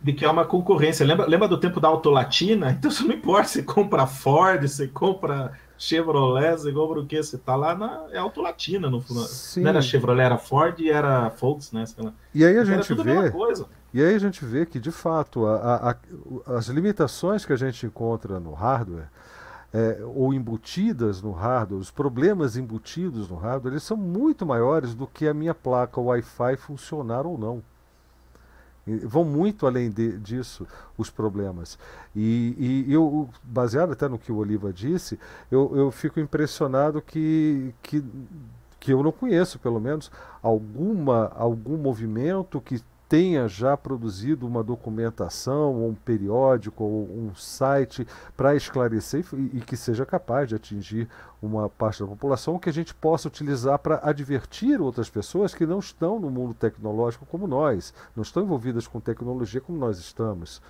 De, que é uma concorrência. Lembra, lembra do tempo da Autolatina? Então você não importa, você compra Ford, você compra Chevrolet, você compra o quê? Você tá lá na é Autolatina, no, Sim. não era Chevrolet, era Ford e era Volks, né? E aí a gente vê. E aí a gente vê que, de fato, a, a, as limitações que a gente encontra no hardware, é, ou embutidas no hardware, os problemas embutidos no hardware, eles são muito maiores do que a minha placa Wi-Fi funcionar ou não. Vão muito além de, disso os problemas. E, e, eu, baseado até no que o Oliva disse, eu, eu fico impressionado que, que, que eu não conheço, pelo menos, alguma, algum movimento que tenha já produzido uma documentação, ou um periódico, ou um site para esclarecer e, e, que seja capaz de atingir uma parte da população que a gente possa utilizar para advertir outras pessoas que não estão no mundo tecnológico como nós, não estão envolvidas com tecnologia como nós estamos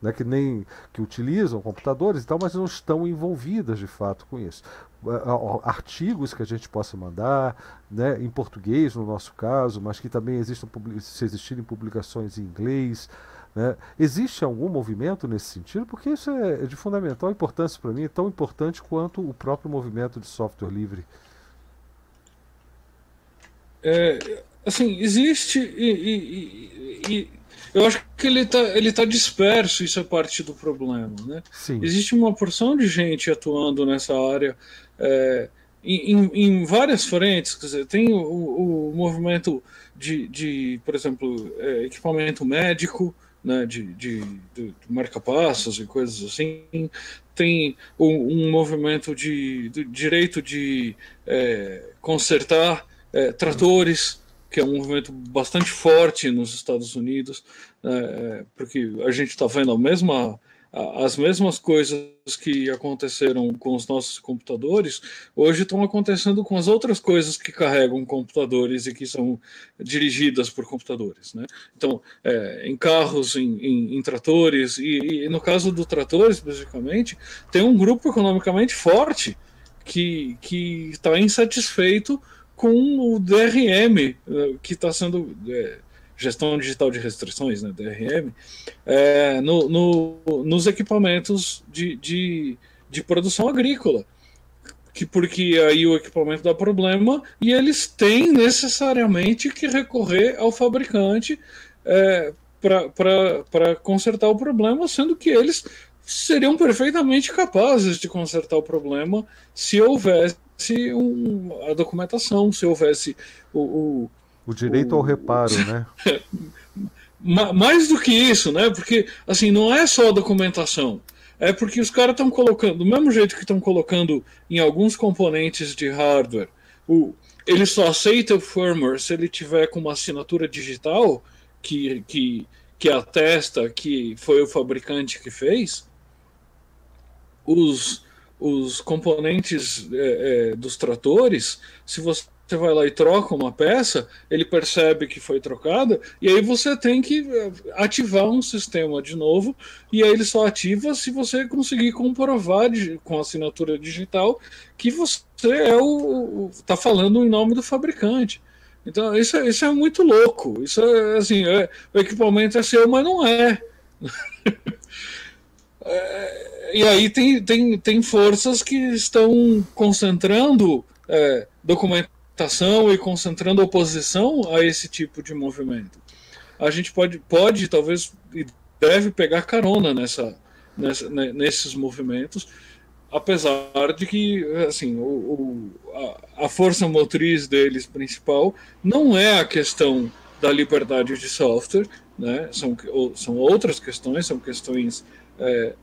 né, que nem que utilizam computadores e tal, mas não estão envolvidas de fato com isso. Artigos que a gente possa mandar, né, em português no nosso caso, mas que também existam se existirem publicações em inglês. Né? Existe algum movimento nesse sentido? Porque isso é de fundamental importância para mim, tão importante quanto o próprio movimento de software livre. É, assim, existe e, e, e, eu acho que ele está ele tá disperso, isso é parte do problema. Né? Sim. Existe uma porção de gente atuando nessa área é, em, em, várias frentes. Quer dizer, tem o, o movimento de, de, por exemplo, é, equipamento médico, né, de, de, de marca-passos e coisas assim, tem um, um movimento de, de, direito de é, consertar é, tratores, que é um movimento bastante forte nos Estados Unidos, é, porque a gente está vendo a mesma as mesmas coisas que aconteceram com os nossos computadores, hoje estão acontecendo com as outras coisas que carregam computadores e que são dirigidas por computadores. Né? Então, é, em carros, em, em, em tratores, e, e, no caso do trator especificamente, tem um grupo economicamente forte que está insatisfeito com o DRM, eh, que está sendo. É, gestão digital de restrições, né, DRM, é, no, no, nos equipamentos de, de, de, produção agrícola. Que porque aí o equipamento dá problema e eles têm necessariamente que recorrer ao fabricante é, para consertar o problema, sendo que eles seriam perfeitamente capazes de consertar o problema se houvesse um, a documentação, se houvesse o, o o direito o... ao reparo, né? Mais do que isso, né? Porque, assim, não é só a documentação. É porque os caras estão colocando, do mesmo jeito que estão colocando em alguns componentes de hardware, o, ele só aceita o firmware se ele tiver com uma assinatura digital que, que, que atesta que foi o fabricante que fez. Os, os componentes é, é, dos tratores, se você vai lá e troca uma peça, ele percebe que foi trocada, e aí você tem que eh, ativar um sistema de novo, e aí ele só ativa se você conseguir comprovar de, com assinatura digital que você é o. está falando em nome do fabricante. Então, isso, é, isso é muito louco. Isso é assim, é, o equipamento é seu, mas não é. é e aí tem, tem, tem forças que estão concentrando é, documentos e concentrando oposição a esse tipo de movimento. A gente pode, pode talvez, e deve pegar carona nessa, nessa, nesses movimentos, apesar de que assim, o, o, a, a força motriz deles principal não é a questão da liberdade de software, né? são, são outras questões, são questões, é,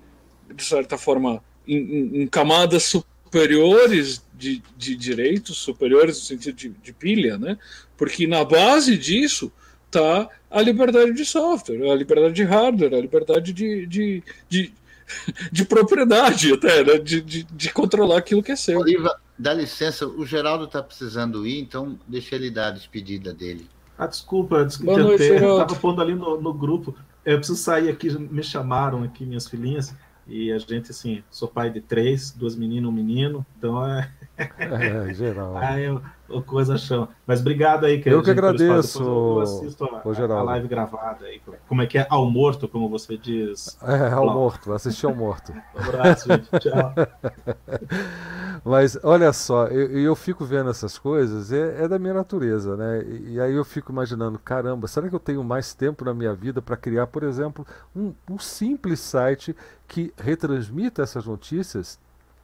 de certa forma, em, em, em camadas superiores superiores de, de direitos, superiores no sentido de, de pilha, né? Porque na base disso está a liberdade de software, a liberdade de hardware, a liberdade de, de, de, de propriedade até, né? de, de, de, controlar aquilo que é seu. Oliva, dá licença, o Geraldo está precisando ir, então deixa ele dar a despedida dele. Ah, desculpa, desculpa, eu estava pondo ali no, no grupo, eu preciso sair aqui, me chamaram aqui, minhas filhinhas, e a gente, assim, sou pai de três, duas meninas, um menino, então é. É, geral. Aí o coisa chama. Mas obrigado aí, Eu que agradeço. Eu assisto a, a, live gravada aí. Como é que é? Ao morto, como você diz. É, ao morto, assisti ao morto. um abraço, gente. Tchau. Mas olha só, eu, eu fico vendo essas coisas, é, é da minha natureza, né? E, e, aí eu fico imaginando, caramba, será que eu tenho mais tempo na minha vida para criar, por exemplo, um, um simples site que retransmita essas notícias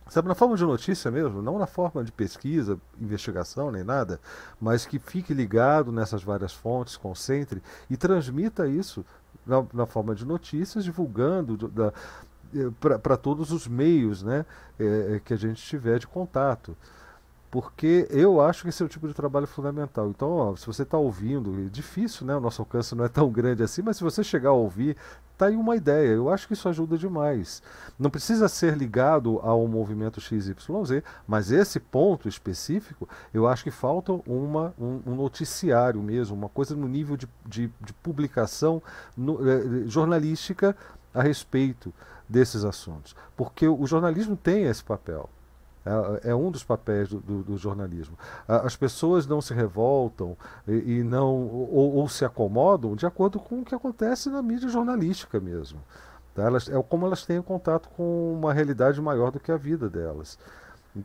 Sabe, na forma de notícia mesmo, não na forma de pesquisa, investigação nem nada, mas que fique ligado nessas várias fontes, concentre e transmita isso na, na forma de notícias, divulgando eh, para todos os meios né, é, que a gente tiver de contato porque eu acho que esse é o tipo de trabalho fundamental. Então, ó, se você está ouvindo, é difícil, né? O nosso alcance não é tão grande assim, mas se você chegar a ouvir, tá aí uma ideia. Eu acho que isso ajuda demais. Não precisa ser ligado ao movimento XYZ, mas esse ponto específico, eu acho que falta uma, um, um noticiário mesmo, uma coisa no nível de, de, de publicação no, eh, jornalística a respeito desses assuntos. Porque o jornalismo tem esse papel. É, é um dos papéis do, do, do, jornalismo. As pessoas não se revoltam e, e não ou, ou, se acomodam de acordo com o que acontece na mídia jornalística mesmo. Tá? Elas, é como elas têm contato com uma realidade maior do que a vida delas.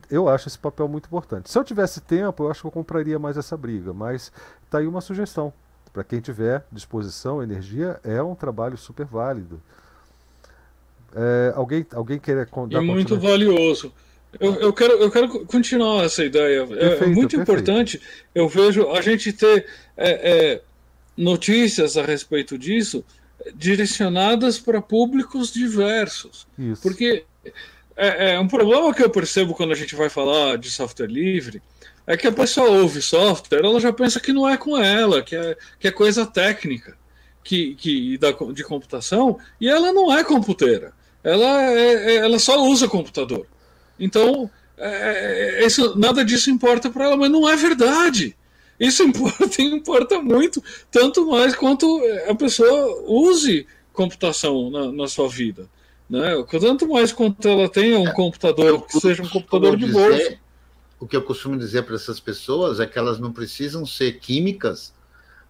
Eu acho esse papel muito importante. Se eu tivesse tempo, eu acho que eu compraria mais essa briga, mas está aí uma sugestão. Para quem tiver disposição, energia, é um trabalho super válido. É, alguém, alguém quer contar? É muito valioso. Eu, eu, quero, eu quero continuar essa ideia. Perfeito, é muito perfeito. importante. Eu vejo a gente ter é, é, notícias a respeito disso direcionadas para públicos diversos. Isso. Porque é, é, um problema que eu percebo quando a gente vai falar de software livre é que a pessoa ouve software, ela já pensa que não é com ela, que é, que é coisa técnica que, que da, de computação, e ela não é computeira. Ela, é, é ela só usa computador. Então, é, é isso, nada disso importa para ela, mas não é verdade. Isso importa, importa muito, tanto mais quanto a pessoa use computação na, na sua vida. Né? Tanto mais quanto ela tenha um é, computador que seja um computador de bolso. O que eu costumo dizer para essas pessoas é que elas não precisam ser químicas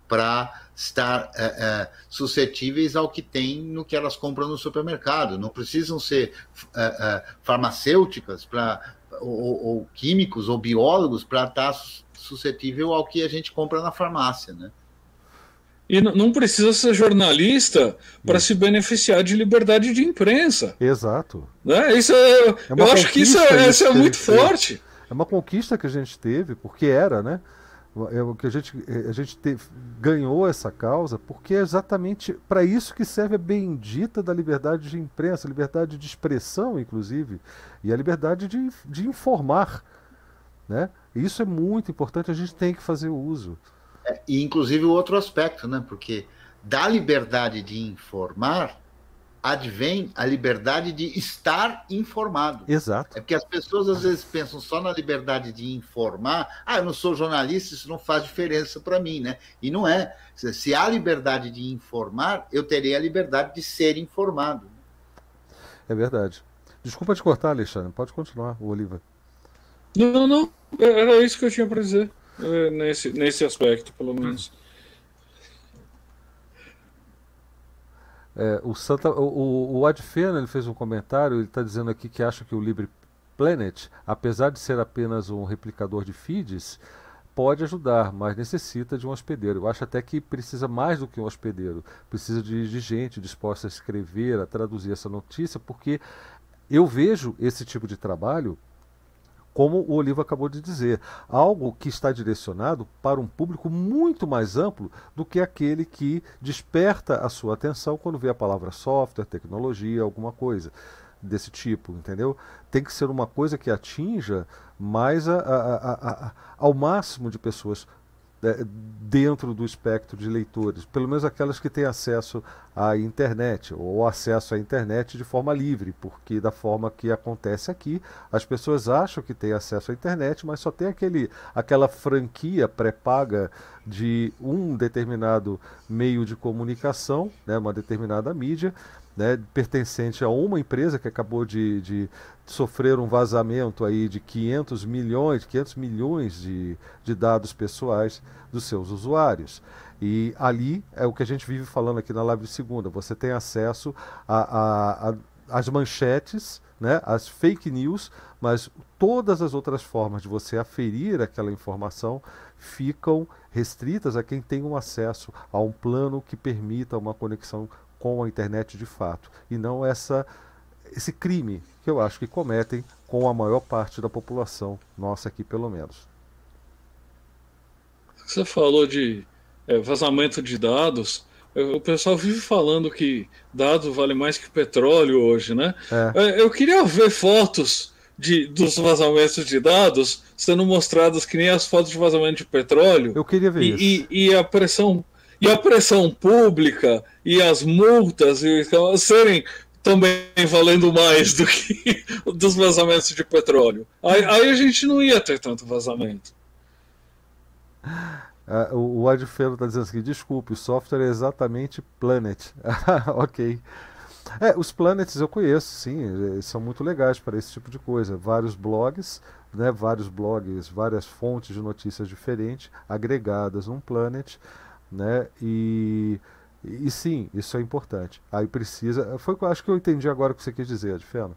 para estar é, é, suscetíveis ao que tem no que elas compram no supermercado. Não precisam ser é, é farmacêuticas para ou, ou, químicos ou biólogos para estar suscetível ao que a gente compra na farmácia, né? E não precisa ser jornalista para se beneficiar de liberdade de imprensa. Exato. Né? Isso é, é eu acho que isso é, isso é muito forte. É uma conquista que a gente teve, porque era, né? É o que a gente, a gente teve, ganhou essa causa porque é exatamente para isso que serve a bendita da liberdade de imprensa, liberdade de expressão, inclusive, e a liberdade de, de informar. Né? Isso é muito importante, a gente tem que fazer uso. É, e inclusive o outro aspecto, né? Porque da liberdade de informar advém a liberdade de estar informado. Exato. É porque as pessoas às vezes pensam só na liberdade de informar. Ah, eu não sou jornalista, isso não faz diferença para mim, né? E não é. Se há liberdade de informar, eu terei a liberdade de ser informado. É verdade. Desculpa te cortar, Alexandre. Pode continuar, o Oliva. Não, não. Era isso que eu tinha para dizer. É, nesse, nesse aspecto, pelo menos. É, o, Santa, o, o Adfena ele fez um comentário, ele está dizendo aqui que acha que o Libre Planet, apesar de ser apenas um replicador de feeds, pode ajudar, mas necessita de um hospedeiro. Eu acho até que precisa mais do que um hospedeiro. Precisa de, de gente disposta a escrever, a traduzir essa notícia, porque eu vejo esse tipo de trabalho como o Olivo acabou de dizer, algo que está direcionado para um público muito mais amplo do que aquele que desperta a sua atenção quando vê a palavra software, tecnologia, alguma coisa desse tipo, entendeu? Tem que ser uma coisa que atinja mais a, a, a, ao máximo de pessoas dentro do espectro de leitores, pelo menos aquelas que têm acesso à internet ou acesso à internet de forma livre, porque da forma que acontece aqui, as pessoas acham que têm acesso à internet, mas só tem aquele, aquela franquia pré-paga de um determinado meio de comunicação, né, uma determinada mídia, né, pertencente a uma empresa que acabou de, de, sofrer um vazamento aí de 500 milhões, 500 milhões de, de dados pessoais dos seus usuários. E ali é o que a gente vive falando aqui na live de segunda. Você tem acesso as manchetes, né, as fake news, mas todas as outras formas de você aferir aquela informação ficam restritas a quem tem um acesso a um plano que permita uma conexão com a internet de fato, e não essa, esse crime que eu acho que cometem com a maior parte da população, nossa aqui pelo menos. Você falou de é, vazamento de dados. O pessoal vive falando que dados vale mais que petróleo hoje, né? É. é. Eu queria ver fotos de, dos vazamentos de dados sendo mostradas que nem as fotos de vazamento de petróleo. Eu queria ver e, isso. E, e a pressão e a pressão pública e as multas e, então, serem também valendo mais do que dos vazamentos de petróleo. Aí, aí a gente não ia ter tanto vazamento. Uh, o, Adfelo está dizendo assim: desculpe, o software é exatamente Planet. ok. É, os Planets eu conheço, sim, são muito legais para esse tipo de coisa. Vários blogs, né, vários blogs, várias fontes de notícias diferentes agregadas num Planet né? E, e sim, isso é importante. Aí precisa. Foi acho que eu entendi agora o que você quis dizer, Adfeno.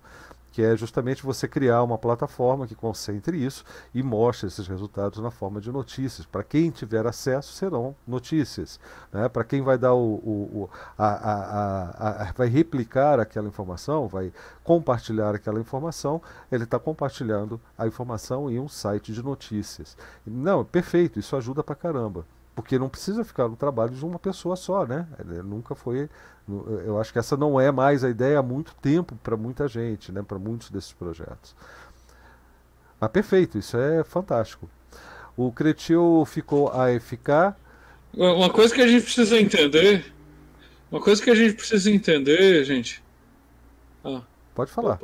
Que é justamente você criar uma plataforma que concentre isso e mostre esses resultados na forma de notícias. Para quem tiver acesso, serão notícias. Né? Para quem vai dar o, o, o a, a, a, vai replicar aquela informação, vai compartilhar aquela informação, ele está compartilhando a informação em um site de notícias. Não, perfeito, isso ajuda para caramba. Porque não precisa ficar no trabalho de uma pessoa só, né? Ele nunca foi. Eu acho que essa não é mais a ideia há muito tempo para muita gente, né? Para muitos desses projetos. Mas perfeito, isso é fantástico. O Cretil ficou AFK. Uma coisa que a gente precisa entender. Uma coisa que a gente precisa entender, gente. Ah, Pode falar.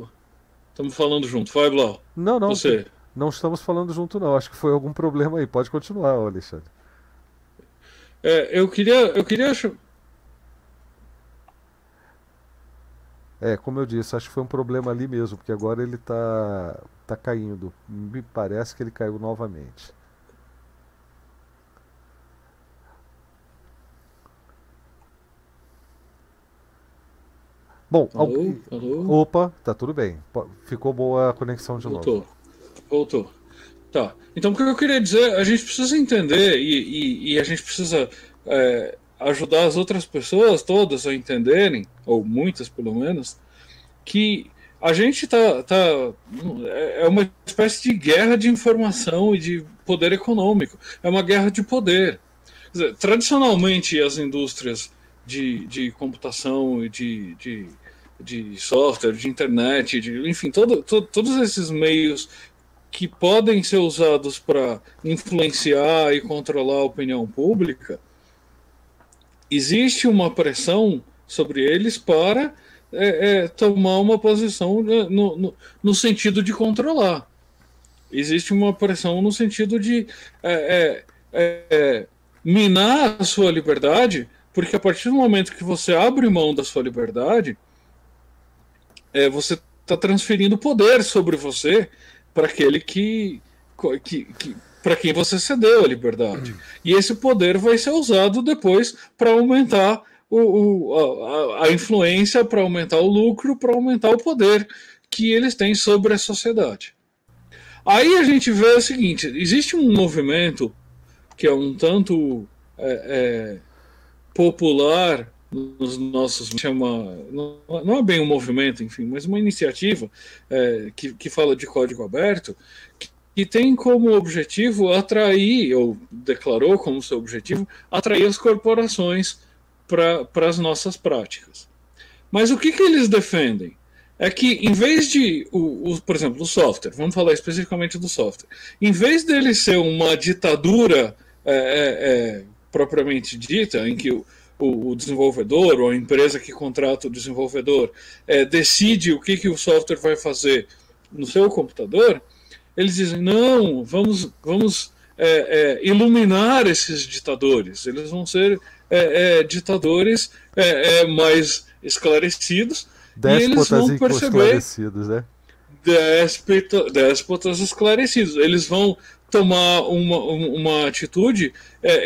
Estamos falando junto. Vai, Blau. Não, não. Você. Não estamos falando junto, não. Acho que foi algum problema aí. Pode continuar, Alexandre. É, eu queria. Eu queria. É, como eu disse, acho que foi um problema ali mesmo, porque agora ele está tá caindo. Me parece que ele caiu novamente. Bom, alô, alô? opa, tá tudo bem. Ficou boa a conexão de Voltou. novo. Voltou. Tá. Então, o que eu queria dizer, a gente precisa entender e, e, e a gente precisa é, ajudar as outras pessoas todas a entenderem, ou muitas pelo menos, que a gente tá, tá é uma espécie de guerra de informação e de poder econômico. É uma guerra de poder. Dizer, tradicionalmente, as indústrias de, de computação e de, de, de software, de internet, de, enfim, todo, todo, todos esses meios que podem ser usados para influenciar e controlar a opinião pública, existe uma pressão sobre eles para é, é, tomar uma posição né, no, no, no, sentido de controlar. Existe uma pressão no sentido de é, é, é, minar a sua liberdade, porque a partir do momento que você abre mão da sua liberdade, é, você está transferindo poder sobre você para aquele que, que, que para quem você cedeu a liberdade. E esse poder vai ser usado depois para aumentar o, o, a, a influência, para aumentar o lucro, para aumentar o poder que eles têm sobre a sociedade. Aí a gente vê o seguinte: existe um movimento que é um tanto é, é, popular nos nossos chama não é bem um movimento enfim mas uma iniciativa é, que, que fala de código aberto que, que tem como objetivo atrair ou declarou como seu objetivo atrair as corporações para as nossas práticas. Mas o que, que eles defendem? É que em vez de o, o, por exemplo o software vamos falar especificamente do software em vez dele ser uma ditadura é, é, é propriamente dita em que o o, desenvolvedor ou a empresa que contrata o desenvolvedor é, decide o que, que o software vai fazer no seu computador, eles dizem: não, vamos, vamos é, é, iluminar esses ditadores, eles vão ser é, é, ditadores é, mais esclarecidos. Déspotas e eles vão perceber. Esclarecidos, né? Déspotas esclarecidos. Eles vão tomar uma, uma atitude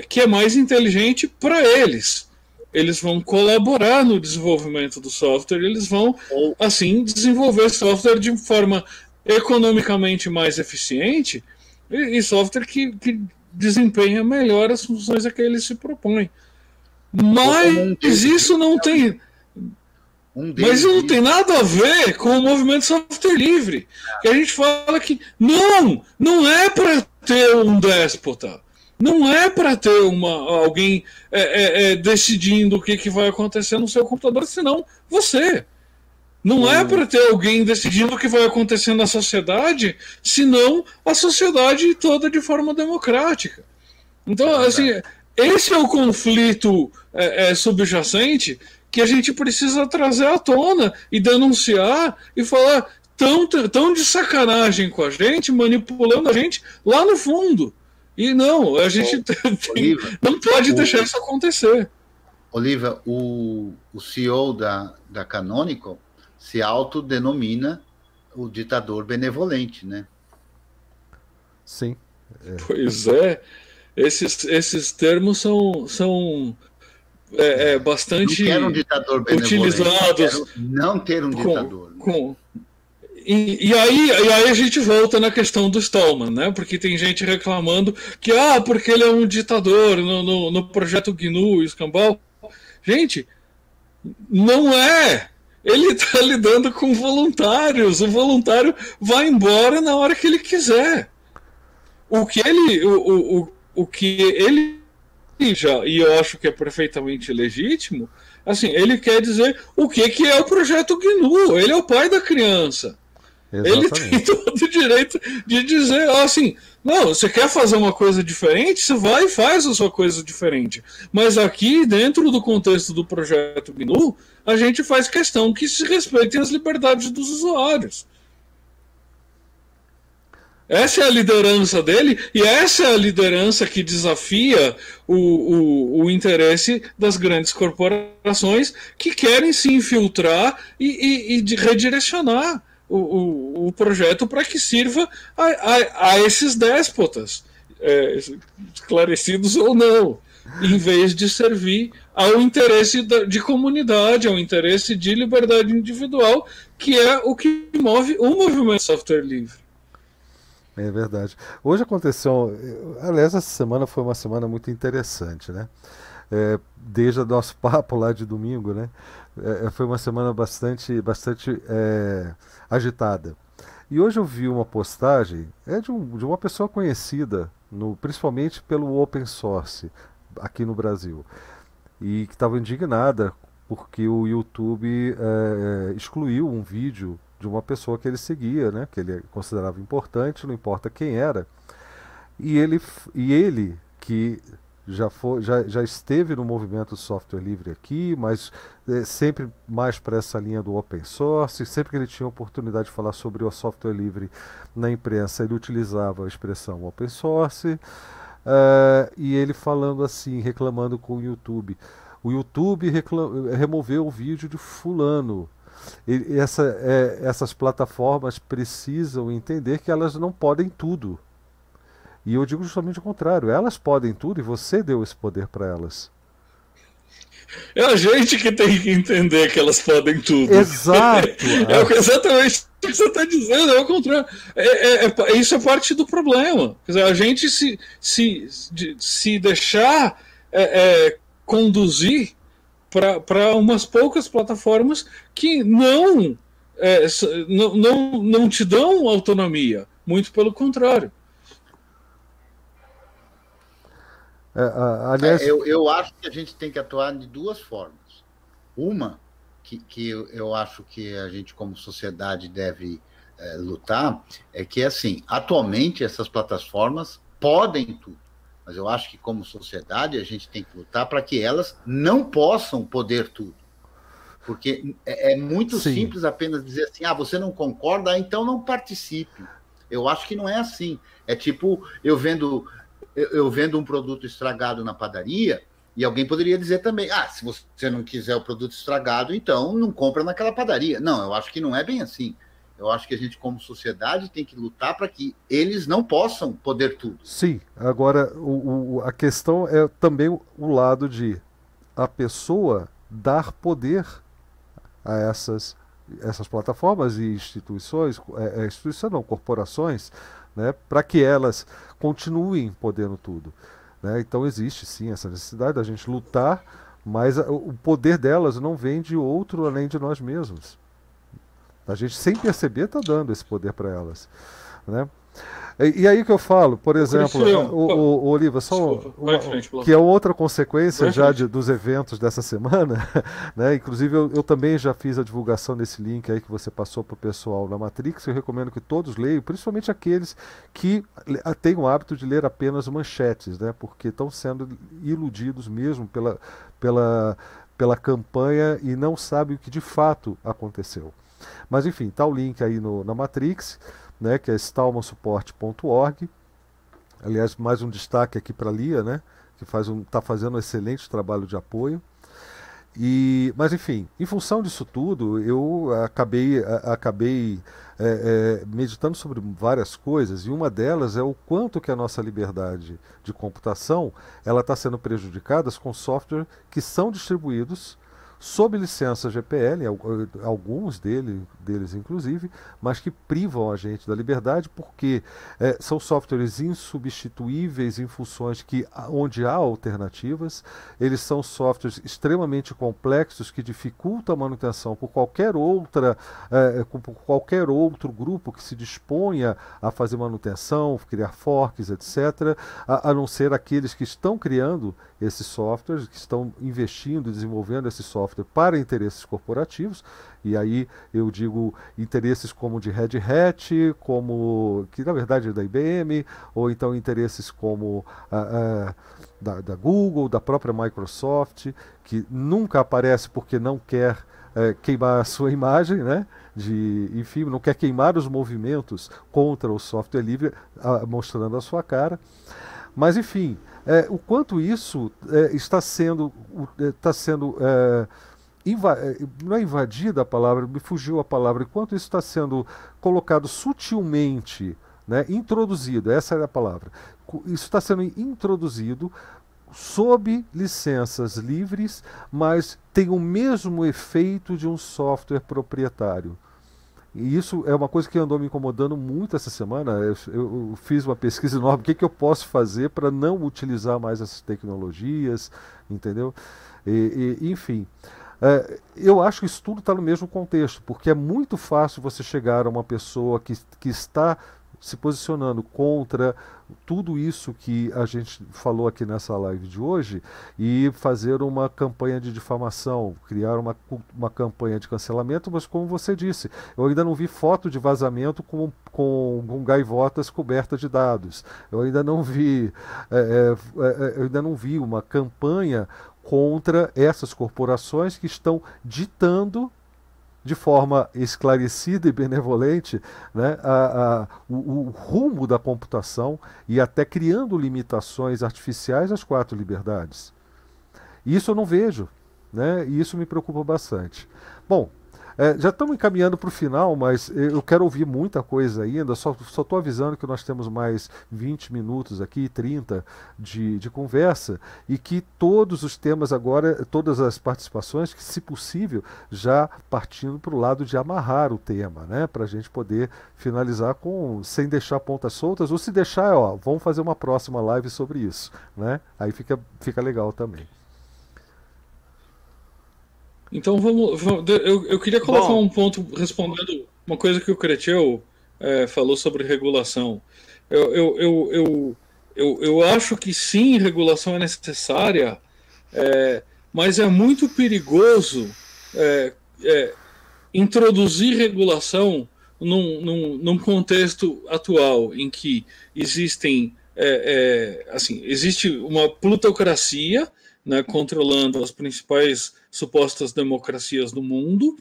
que é mais inteligente para eles eles vão colaborar no desenvolvimento do software, eles vão, assim, desenvolver software de forma economicamente mais eficiente e, e software que, que desempenha melhor as funções a que ele se propõe. Mas isso não tem. Um Mas isso não tem nada a ver com o movimento software livre. Que a gente fala que não, não é para ter um déspota. Não é para ter uma, alguém é, é, é, decidindo o que, que vai acontecer no seu computador, senão você. Não é para ter alguém decidindo o que vai acontecer na sociedade, senão a sociedade toda de forma democrática. Então, assim, esse é o conflito é, é, subjacente que a gente precisa trazer à tona e denunciar e falar tão, tão de sacanagem com a gente, manipulando a gente lá no fundo. E não, a gente tem, não pode o, deixar isso acontecer. Oliva, o, o CEO da, da Canonical se autodenomina o ditador benevolente, né? Sim. É. Pois é. Esses, esses termos são, são é, é bastante não um ditador utilizados. Não ter um ditador. Com, com, e, e, aí, e aí a gente volta na questão do Stallman, né? Porque tem gente reclamando que, ah, porque ele é um ditador no, no, no projeto GNU e Escambau. Gente, não é. Ele está lidando com voluntários. O voluntário vai embora na hora que ele quiser. O que ele, o, o, o que ele já, e eu acho que é perfeitamente legítimo, assim, ele quer dizer o que, que é o projeto GNU. Ele é o pai da criança. Exatamente. Ele tem todo o direito de dizer assim: não, você quer fazer uma coisa diferente, você vai e faz a sua coisa diferente. Mas aqui, dentro do contexto do projeto GNU, a gente faz questão que se respeitem as liberdades dos usuários. Essa é a liderança dele e essa é a liderança que desafia o, o, o interesse das grandes corporações que querem se infiltrar e, e, e redirecionar o, o, o projeto para que sirva a, a, a esses déspotas, é, esclarecidos ou não, em vez de servir ao interesse da, de comunidade, ao interesse de liberdade individual, que é o que move o movimento software livre. É verdade. Hoje aconteceu. Aliás, essa semana foi uma semana muito interessante, né? É, desde o nosso papo lá de domingo, né? É, foi uma semana bastante, bastante é, agitada. E hoje eu vi uma postagem é de, um, de uma pessoa conhecida, no, principalmente pelo open source aqui no Brasil, e que estava indignada porque o YouTube é, excluiu um vídeo de uma pessoa que ele seguia, né, que ele considerava importante, não importa quem era, e ele, e ele que já, foi, já, já esteve no movimento software livre aqui, mas é, sempre mais para essa linha do open source. Sempre que ele tinha oportunidade de falar sobre o software livre na imprensa, ele utilizava a expressão open source. Uh, e ele falando assim, reclamando com o YouTube. O YouTube removeu o vídeo de Fulano. E essa, é, essas plataformas precisam entender que elas não podem tudo. E eu digo justamente o contrário: elas podem tudo e você deu esse poder para elas. É a gente que tem que entender que elas podem tudo. Exato. é exatamente o que você está dizendo, é o contrário. É, é, é, isso é parte do problema. Quer dizer, a gente se, se, se deixar é, é, conduzir para umas poucas plataformas que não, é, não, não, não te dão autonomia. Muito pelo contrário. É, aliás... É, eu, eu acho que a gente tem que atuar de duas formas. Uma, que, que eu, eu acho que a gente, como sociedade, deve é, lutar, é que, assim, atualmente essas plataformas podem tudo, mas eu acho que, como sociedade, a gente tem que lutar para que elas não possam poder tudo. Porque é, é muito Sim. simples apenas dizer assim: ah, você não concorda, então não participe. Eu acho que não é assim. É tipo, eu vendo eu, eu vendo um produto estragado na padaria, e alguém poderia dizer também: ah, se você não quiser o produto estragado, então não compra naquela padaria. Não, eu acho que não é bem assim. Eu acho que a gente, como sociedade, tem que lutar para que eles não possam poder tudo. Sim, agora o, o, a questão é também o, o lado de a pessoa dar poder a essas, essas plataformas e instituições, é, é, instituição não, corporações, né, para que elas continuem podendo tudo. Né? Então existe sim essa necessidade da gente lutar, mas a, o poder delas não vem de outro além de nós mesmos. A gente, sem perceber, está dando esse poder para elas. Né? E, aí que eu falo, por exemplo, o, o, o Oliva, só Desculpa, uma, frente, que é outra consequência já de, dos eventos dessa semana, né? Inclusive eu, eu, também já fiz a divulgação desse link aí que você passou para o pessoal na Matrix. Eu recomendo que todos leiam, principalmente aqueles que têm o hábito de ler apenas manchetes, né? Porque estão sendo iludidos mesmo pela, pela, pela campanha e não sabem o que de fato aconteceu. Mas enfim, tá o link aí no, na Matrix né, que é stalmansupport.org. Aliás, mais um destaque aqui para a Lia, né, que está um, tá fazendo um excelente trabalho de apoio. E, mas enfim, em função disso tudo, eu acabei, acabei é, é, meditando sobre várias coisas e uma delas é o quanto que a nossa liberdade de computação ela está sendo prejudicada com software que são distribuídos sob licença GPL, alguns dele, deles inclusive, mas que privam a gente da liberdade porque é, são softwares insubstituíveis em funções que, onde há alternativas, eles são softwares extremamente complexos que dificultam a manutenção por qualquer outra, é, por qualquer outro grupo que se disponha a fazer manutenção, criar forks, etc., a, a não ser aqueles que estão criando esses softwares, que estão investindo e desenvolvendo esse software para interesses corporativos, e aí eu digo interesses como de Red Hat, como que na verdade é da IBM, ou então interesses como uh, uh, da, da, Google, da própria Microsoft, que nunca aparece porque não quer uh, queimar a sua imagem, né? De, enfim, não quer queimar os movimentos contra o software livre, mostrando a sua cara. Mas enfim, é, o quanto isso é, está sendo, está sendo é, é, não é invadida a palavra, me fugiu a palavra, enquanto isso está sendo colocado sutilmente, né, introduzido, essa é a palavra, isso está sendo introduzido sob licenças livres, mas tem o mesmo efeito de um software proprietário. E isso é uma coisa que andou me incomodando muito essa semana. Eu, eu fiz uma pesquisa enorme. O que, que eu posso fazer para não utilizar mais essas tecnologias, entendeu? E, e, enfim, é, eu acho que isso tudo está no mesmo contexto, porque é muito fácil você chegar a uma pessoa que, que está se posicionando contra tudo isso que a gente falou aqui nessa live de hoje e fazer uma campanha de difamação, criar uma, uma campanha de cancelamento, mas como você disse, eu ainda não vi foto de vazamento com, com, com gaivotas cobertas de dados. Eu ainda não vi, é, é, é eu ainda não vi uma campanha contra essas corporações que estão ditando de forma esclarecida e benevolente né, a, a, o, o, rumo da computação e até criando limitações artificiais às quatro liberdades. Isso eu não vejo, né, e isso me preocupa bastante. Bom, é, já estamos encaminhando para o final, mas eu quero ouvir muita coisa ainda. Só estou avisando que nós temos mais 20 minutos aqui, 30 de, de conversa, e que todos os temas agora, todas as participações, que se possível, já partindo para o lado de amarrar o tema, né? Para a gente poder finalizar com sem deixar pontas soltas, ou se deixar, ó, vamos fazer uma próxima live sobre isso, né? Aí fica, fica legal também. Então vamos. vamos eu, eu queria colocar Bom. um ponto respondendo uma coisa que o Cretil é, falou sobre regulação. Eu, eu, eu, eu, eu, eu, acho que sim, regulação é necessária, é, mas é muito perigoso é, é introduzir regulação num, num, num, contexto atual em que existem é, é, assim existe uma plutocracia né, controlando as principais supostas democracias do mundo.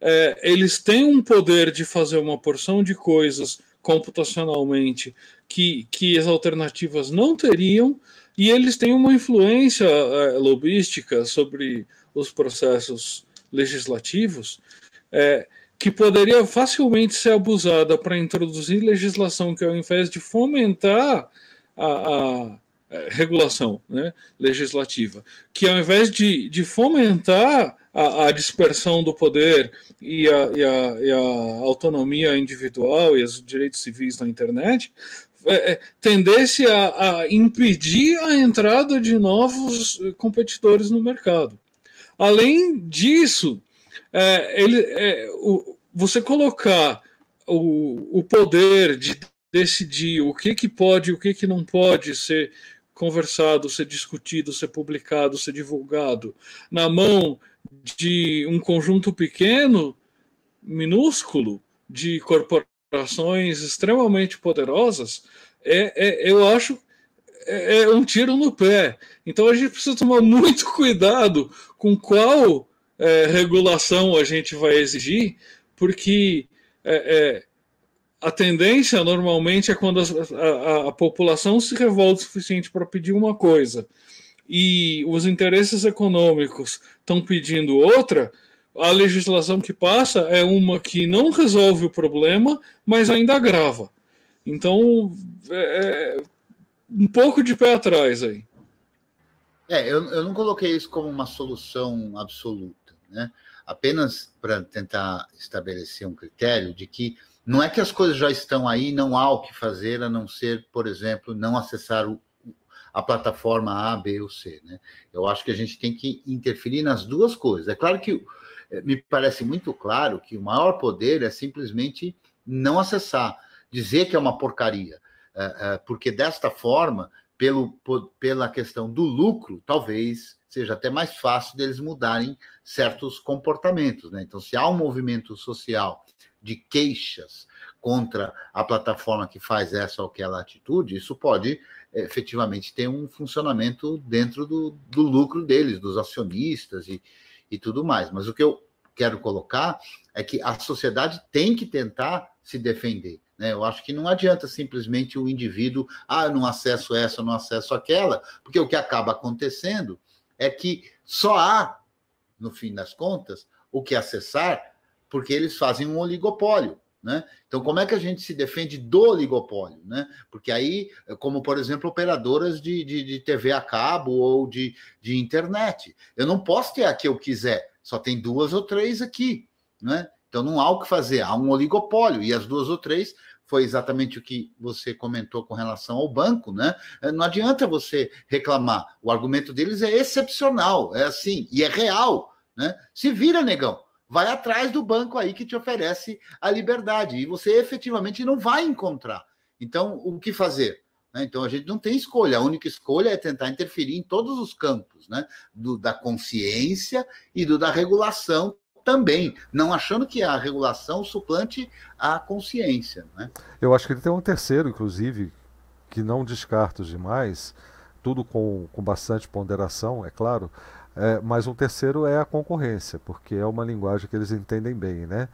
É, eles têm um poder de fazer uma porção de coisas computacionalmente que, que as alternativas não teriam, e eles têm uma influência é, lobística sobre os processos legislativos é, que poderia facilmente ser abusada para introduzir legislação que, ao invés de fomentar a, a regulação né, legislativa, que ao invés de, de fomentar a, a dispersão do poder e a, e, a, e a, autonomia individual e os direitos civis na internet, é, é, tendesse a, impedir a entrada de novos competidores no mercado. Além disso, é, ele, é, o, você colocar o, o poder de decidir o que, que pode e o que, que não pode ser conversado, ser discutido, ser publicado, ser divulgado na mão de um conjunto pequeno, minúsculo, de corporações extremamente poderosas, é, é eu acho é, é um tiro no pé. Então a gente precisa tomar muito cuidado com qual é, regulação a gente vai exigir, porque é, é a tendência normalmente é quando a, a, a população se revolta o suficiente para pedir uma coisa e os interesses econômicos estão pedindo outra, a legislação que passa é uma que não resolve o problema, mas ainda agrava. Então, é, é um pouco de pé atrás aí. É, eu, eu não coloquei isso como uma solução absoluta. né? apenas para tentar estabelecer um critério de que não é que as coisas já estão aí, não há o que fazer a não ser, por exemplo, não acessar o, a plataforma A, B ou C. Né? Eu acho que a gente tem que interferir nas duas coisas. É claro que eh, me parece muito claro que o maior poder é simplesmente não acessar, dizer que é uma porcaria, eh, eh, porque desta forma, pelo, pela questão do lucro, talvez seja até mais fácil deles mudarem certos comportamentos. Né? Então, se há um movimento social de queixas contra a plataforma que faz essa ou aquela atitude, isso pode efetivamente ter um funcionamento dentro do, do lucro deles, dos acionistas e, e tudo mais. Mas o que eu quero colocar é que a sociedade tem que tentar se defender. Né? Eu acho que não adianta simplesmente o indivíduo, ah, eu não acesso essa, eu não acesso aquela, porque o que acaba acontecendo é que só há, no fim das contas, o que acessar, porque eles fazem um oligopólio. Né? Então, como é que a gente se defende do oligopólio? Né? Porque aí, como por exemplo, operadoras de, de, de TV a cabo ou de, de internet, eu não posso ter a que eu quiser, só tem duas ou três aqui. Né? Então, não há o que fazer, há um oligopólio, e as duas ou três foi exatamente o que você comentou com relação ao banco, né? Não adianta você reclamar, o argumento deles é excepcional, é assim, e é real, né? Se vira, negão vai atrás do banco aí que te oferece a liberdade e você efetivamente não vai encontrar. Então, o que fazer? Né? Então, a gente não tem escolha, a única escolha é tentar interferir em todos os campos, né? do, da consciência e do da regulação também, não achando que a regulação suplante a consciência. Né? Eu acho que ele tem um terceiro, inclusive, que não descarto demais, tudo com, com bastante ponderação, é claro, é, mas um terceiro é a concorrência, porque é uma linguagem que eles entendem bem, né?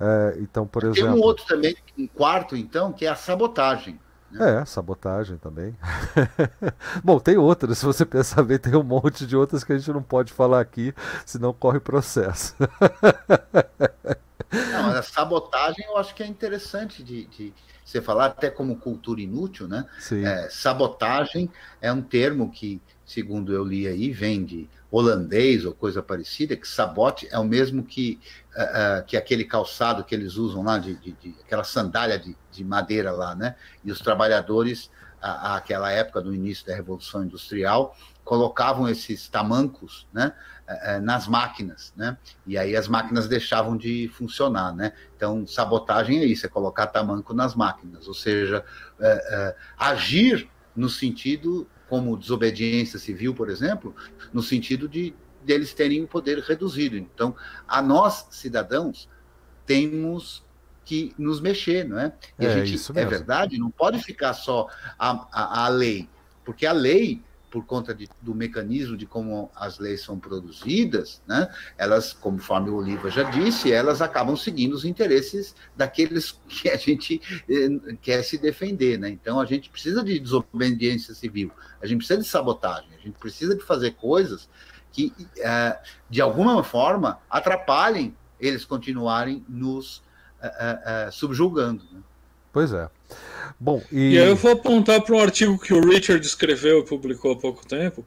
É, então, por Tem exemplo. Tem um outro também, um quarto, então, que é a sabotagem. Né? É, sabotagem também. Bom, tem outras, se você pensar bem, tem um monte de outras que a gente não pode falar aqui, senão corre processo. Não, a sabotagem eu acho que é interessante de, de você falar, até como cultura inútil, né? É, sabotagem é um termo que, segundo eu li aí, vem de holandês ou coisa parecida, que sabote é o mesmo que, uh, uh, que aquele calçado que eles usam lá, de, de, de aquela sandália de, de, madeira lá, né? E os trabalhadores, àquela época do início da Revolução Industrial, colocavam esses tamancos, né? Uh, nas máquinas, né? E aí as máquinas deixavam de funcionar, né? Então, sabotagem é isso, é colocar tamanco nas máquinas, ou seja, agir no sentido como desobediência civil, por exemplo, no sentido de deles terem o poder reduzido. Então, a nós, cidadãos, temos que nos mexer, não é? E é, a gente, é verdade, não pode ficar só a, a, a lei, porque a lei por conta de, do mecanismo de como as leis são produzidas, né, elas, conforme o Oliva já disse, elas acabam seguindo os interesses daqueles que a gente eh, quer se defender. Né? Então, a gente precisa de desobediência civil, a gente precisa de sabotagem, a gente precisa de fazer coisas que, eh, de alguma forma, atrapalhem eles continuarem nos eh, subjugando. Né? Pois é. Bom, e... e aí eu vou apontar para um artigo que o Richard escreveu e publicou há pouco tempo,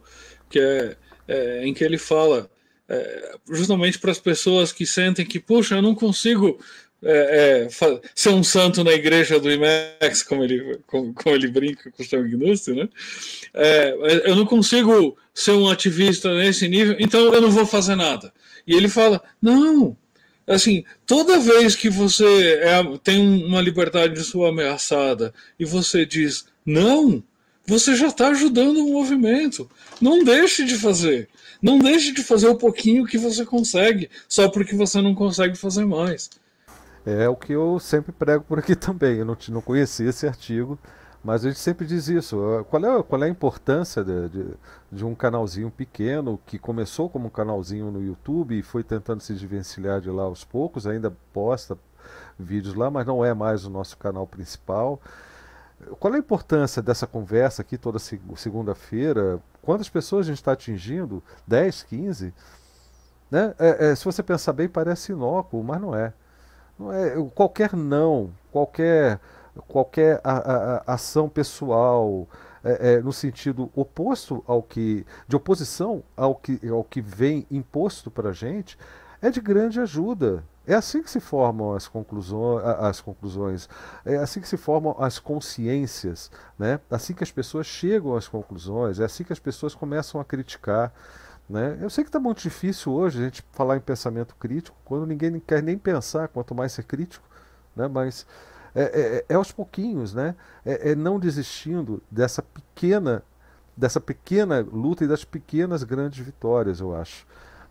que é, é em que ele fala é, justamente para as pessoas que sentem que, puxa, eu não consigo é, é, ser um santo na igreja do IMEX, como ele, como, como ele brinca com o seu Gnussi, né? É, eu não consigo ser um ativista nesse nível, então eu não vou fazer nada. E ele fala: não, assim, toda vez que você é, tem uma liberdade sua ameaçada e você diz não, você já está ajudando o movimento. Não deixe de fazer. Não deixe de fazer o pouquinho que você consegue, só porque você não consegue fazer mais. É o que eu sempre prego por aqui também. Eu não, não conhecia esse artigo, mas a gente sempre diz isso. Qual é, qual é a importância de, de, de, um canalzinho pequeno que começou como um canalzinho no YouTube e foi tentando se desvencilhar de lá aos poucos, ainda posta vídeos lá, mas não é mais o nosso canal principal. Qual é a importância dessa conversa aqui toda segunda-feira? Quantas pessoas a gente está atingindo? 10, 15? Né? É, é, se você pensar bem, parece inócuo, mas não é. Não é qualquer não, qualquer qualquer a, a, ação pessoal é, é, no sentido oposto ao que de oposição ao que ao que vem imposto para a gente é de grande ajuda. É assim que se formam as conclusões, as conclusões, é assim que se formam as consciências, né? Assim que as pessoas chegam às conclusões, é assim que as pessoas começam a criticar. Né? Eu sei que está muito difícil hoje a gente falar em pensamento crítico, quando ninguém quer nem pensar, quanto mais ser crítico, né? mas é, é, é aos pouquinhos, né? É, é, não desistindo dessa pequena, dessa pequena luta e das pequenas grandes vitórias, eu acho.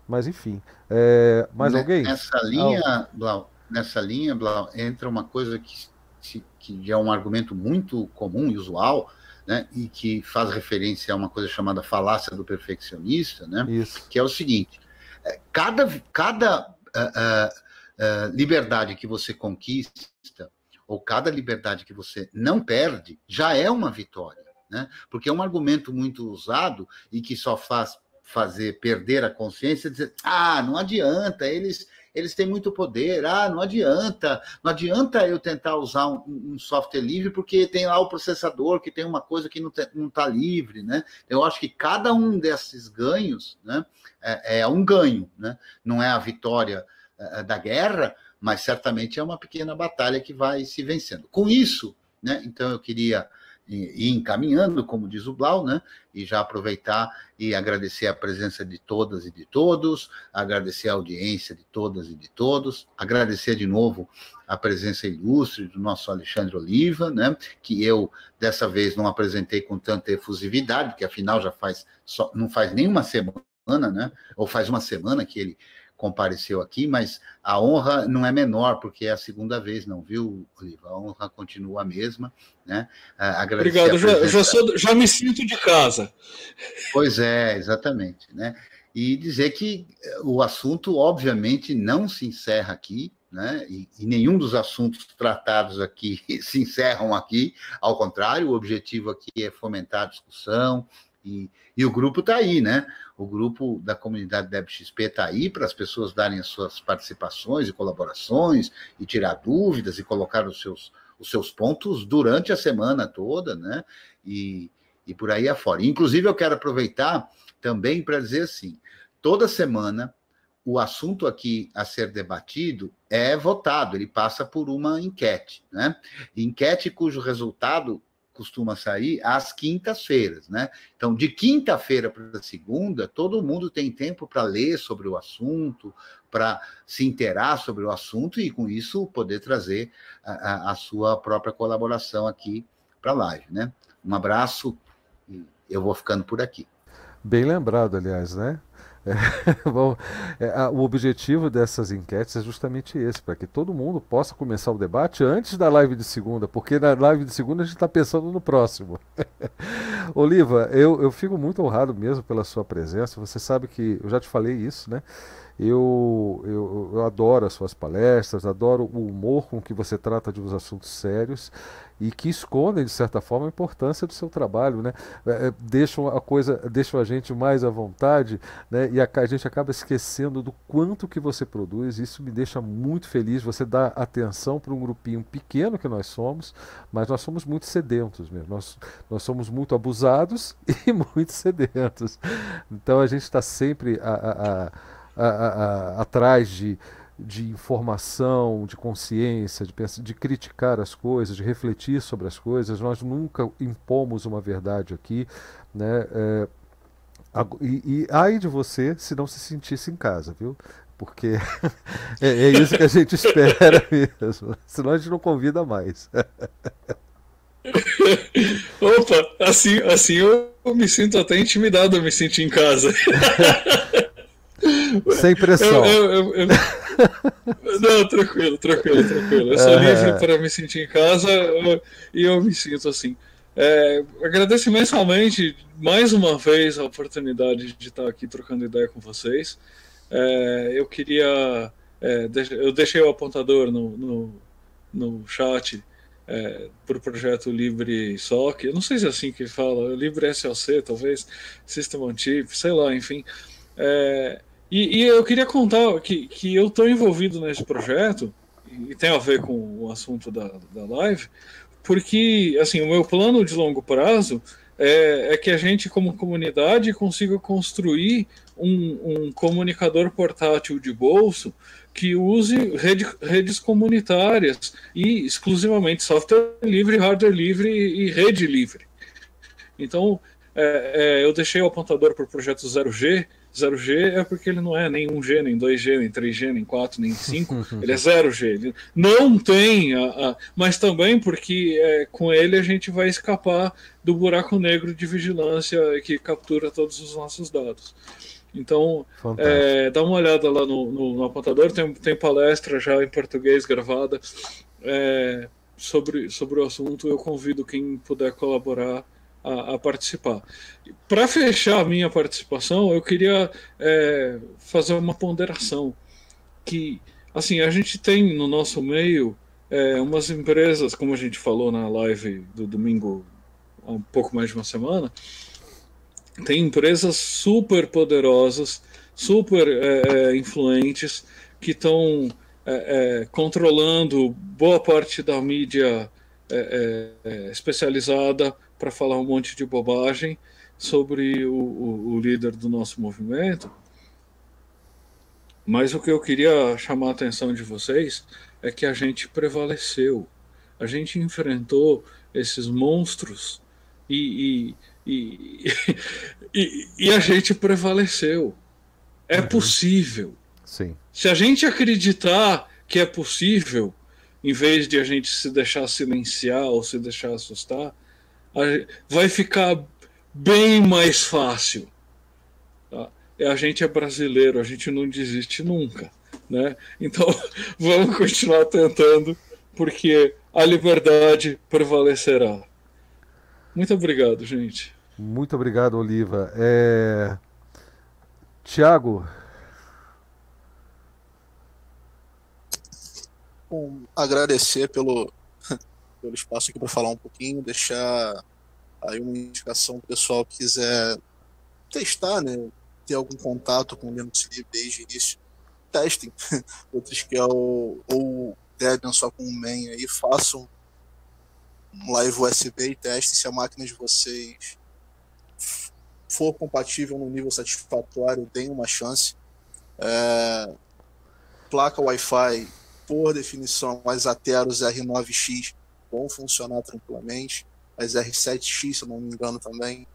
Mas enfim, é, mais alguém? Nessa linha, ah, Blau, nessa linha, Blau, entra uma coisa que, que é um argumento muito comum e usual, né, e que faz referência a uma coisa chamada falácia do perfeccionista, né, Isso. que é o seguinte: é, cada, cada uh, uh, uh, liberdade que você conquista, ou cada liberdade que você não perde, já é uma vitória. Né? Porque é um argumento muito usado e que só faz fazer perder a consciência, dizer, ah, não adianta, eles eles têm muito poder. Ah, não adianta, não adianta eu tentar usar um, um software livre porque tem lá o processador que tem uma coisa que não está livre, né? Eu acho que cada um desses ganhos, né, é, é um ganho, né? Não é a vitória é, da guerra, mas certamente é uma pequena batalha que vai se vencendo. Com isso, né? Então eu queria e encaminhando, como diz o Blau, né? E já aproveitar e agradecer a presença de todas e de todos, agradecer a audiência de todas e de todos, agradecer de novo a presença ilustre do nosso Alexandre Oliva, né? Que eu dessa vez não apresentei com tanta efusividade, porque afinal já faz só, não faz nenhuma semana, né? Ou faz uma semana que ele compareceu aqui, mas a honra não é menor, porque é a segunda vez, não viu, Oliva? A honra continua a mesma, né? Obrigado, já, já, sou, já me sinto de casa. Pois é, exatamente, né? E dizer que o assunto, obviamente, não se encerra aqui, né? E, e, nenhum dos assuntos tratados aqui se encerram aqui, ao contrário, o objetivo aqui é fomentar a discussão, e, e o grupo está aí, né? O grupo da comunidade DebXP está aí para as pessoas darem as suas participações e colaborações e tirar dúvidas e colocar os seus, os seus pontos durante a semana toda, né? E, e por aí afora. Inclusive, eu quero aproveitar também para dizer assim: toda semana o assunto aqui a ser debatido é votado, ele passa por uma enquete, né? Enquete cujo resultado costuma sair às quintas-feiras, né? Então, de quinta-feira para segunda, todo mundo tem tempo para ler sobre o assunto, para se inteirar sobre o assunto e, com isso, poder trazer a, a sua própria colaboração aqui para a live, né? Um abraço e eu vou ficando por aqui. Bem lembrado, aliás, né? É, bom, é, a, o objetivo dessas enquetes é justamente esse, para que todo mundo possa começar o debate antes da live de segunda, porque na live de segunda a gente está pensando no próximo. Oliva, eu, eu fico muito honrado mesmo pela sua presença. Você sabe que eu já te falei isso, né? Eu, eu, eu adoro as suas palestras, adoro o humor com que você trata de uns assuntos sérios e que escondem, de certa forma, a importância do seu trabalho, né? É, é, deixam a coisa, deixam a gente mais à vontade, né? E a, a, gente acaba esquecendo do quanto que você produz. Isso me deixa muito feliz. Você dá atenção para um grupinho pequeno que nós somos, mas nós somos muito sedentos mesmo. Nós, nós somos muito abusados e muito sedentos. Então a gente está sempre a, a, atrás de de informação, de consciência, de, pensar, de criticar as coisas, de refletir sobre as coisas. Nós nunca impomos uma verdade aqui, né? É, e, e ai de você se não se sentisse em casa, viu? Porque é, é isso que a gente espera mesmo. Senão a gente não convida mais. Opa, assim, assim eu me sinto até intimidado a me sentir em casa. Sem pressão. Eu, eu, eu, não, tranquilo, tranquilo, tranquilo. Eu sou é... livre para me sentir em casa e eu me sinto assim. É, agradeço imensamente mais uma vez a oportunidade de estar aqui trocando ideia com vocês. É, eu queria. É, eu deixei o apontador no, no, no chat é, para o projeto Libre SOC. Eu não sei se é assim que fala, Libre SOC, talvez, System on Chip, sei lá, enfim. É, e, e, eu queria contar que, que eu estou envolvido nesse projeto, e tem a ver com o assunto da, da live, porque assim, o meu plano de longo prazo é, é, que a gente, como comunidade, consiga construir um, um comunicador portátil de bolso que use rede, redes comunitárias e exclusivamente software livre, hardware livre e rede livre. Então, é, é, eu deixei o apontador para o projeto 0G. 0G é porque ele não é nem 1G, nem 2G, nem 3G, nem 4, nem 5. ele é 0G. Ele não tem, a, a, mas também porque é, com ele a gente vai escapar do buraco negro de vigilância que captura todos os nossos dados. Então, é, dá uma olhada lá no, no, no, apontador, tem, tem palestra já em português gravada é, sobre, sobre o assunto. Eu convido quem puder colaborar a, a participar. Para fechar a minha participação, eu queria é, fazer uma ponderação que, assim, a gente tem no nosso meio é, umas empresas, como a gente falou na live do domingo há um pouco mais de uma semana, tem empresas super poderosas, super é, é influentes, que estão é, é, controlando boa parte da mídia é, especializada para falar um monte de bobagem sobre o, o, o líder do nosso movimento. Mas o que eu queria chamar a atenção de vocês é que a gente prevaleceu. A gente enfrentou esses monstros e, e, e, e, a gente prevaleceu. É uhum. possível. Sim. Se a gente acreditar que é possível, em vez de a gente se deixar silenciar ou se deixar assustar, vai ficar bem mais fácil. Tá? A gente é brasileiro, a gente não desiste nunca. Né? Então vamos continuar tentando, porque a liberdade prevalecerá. Muito obrigado, gente. Muito obrigado, Oliva. É... Tiago. Bom, agradecer pelo, pelo espaço aqui para falar um pouquinho, deixar aí uma indicação para o pessoal que quiser testar, né? Ter algum contato com o Linux Livre desde o início. Testem. Outros que é o, ou Debian só com o main aí, façam um live USB e testem se a máquina de vocês for compatível no nível satisfatório, deem uma chance. É, placa Wi-Fi, por definição, as Ateros R9X vão funcionar tranquilamente. As R7X, se eu não me engano, também.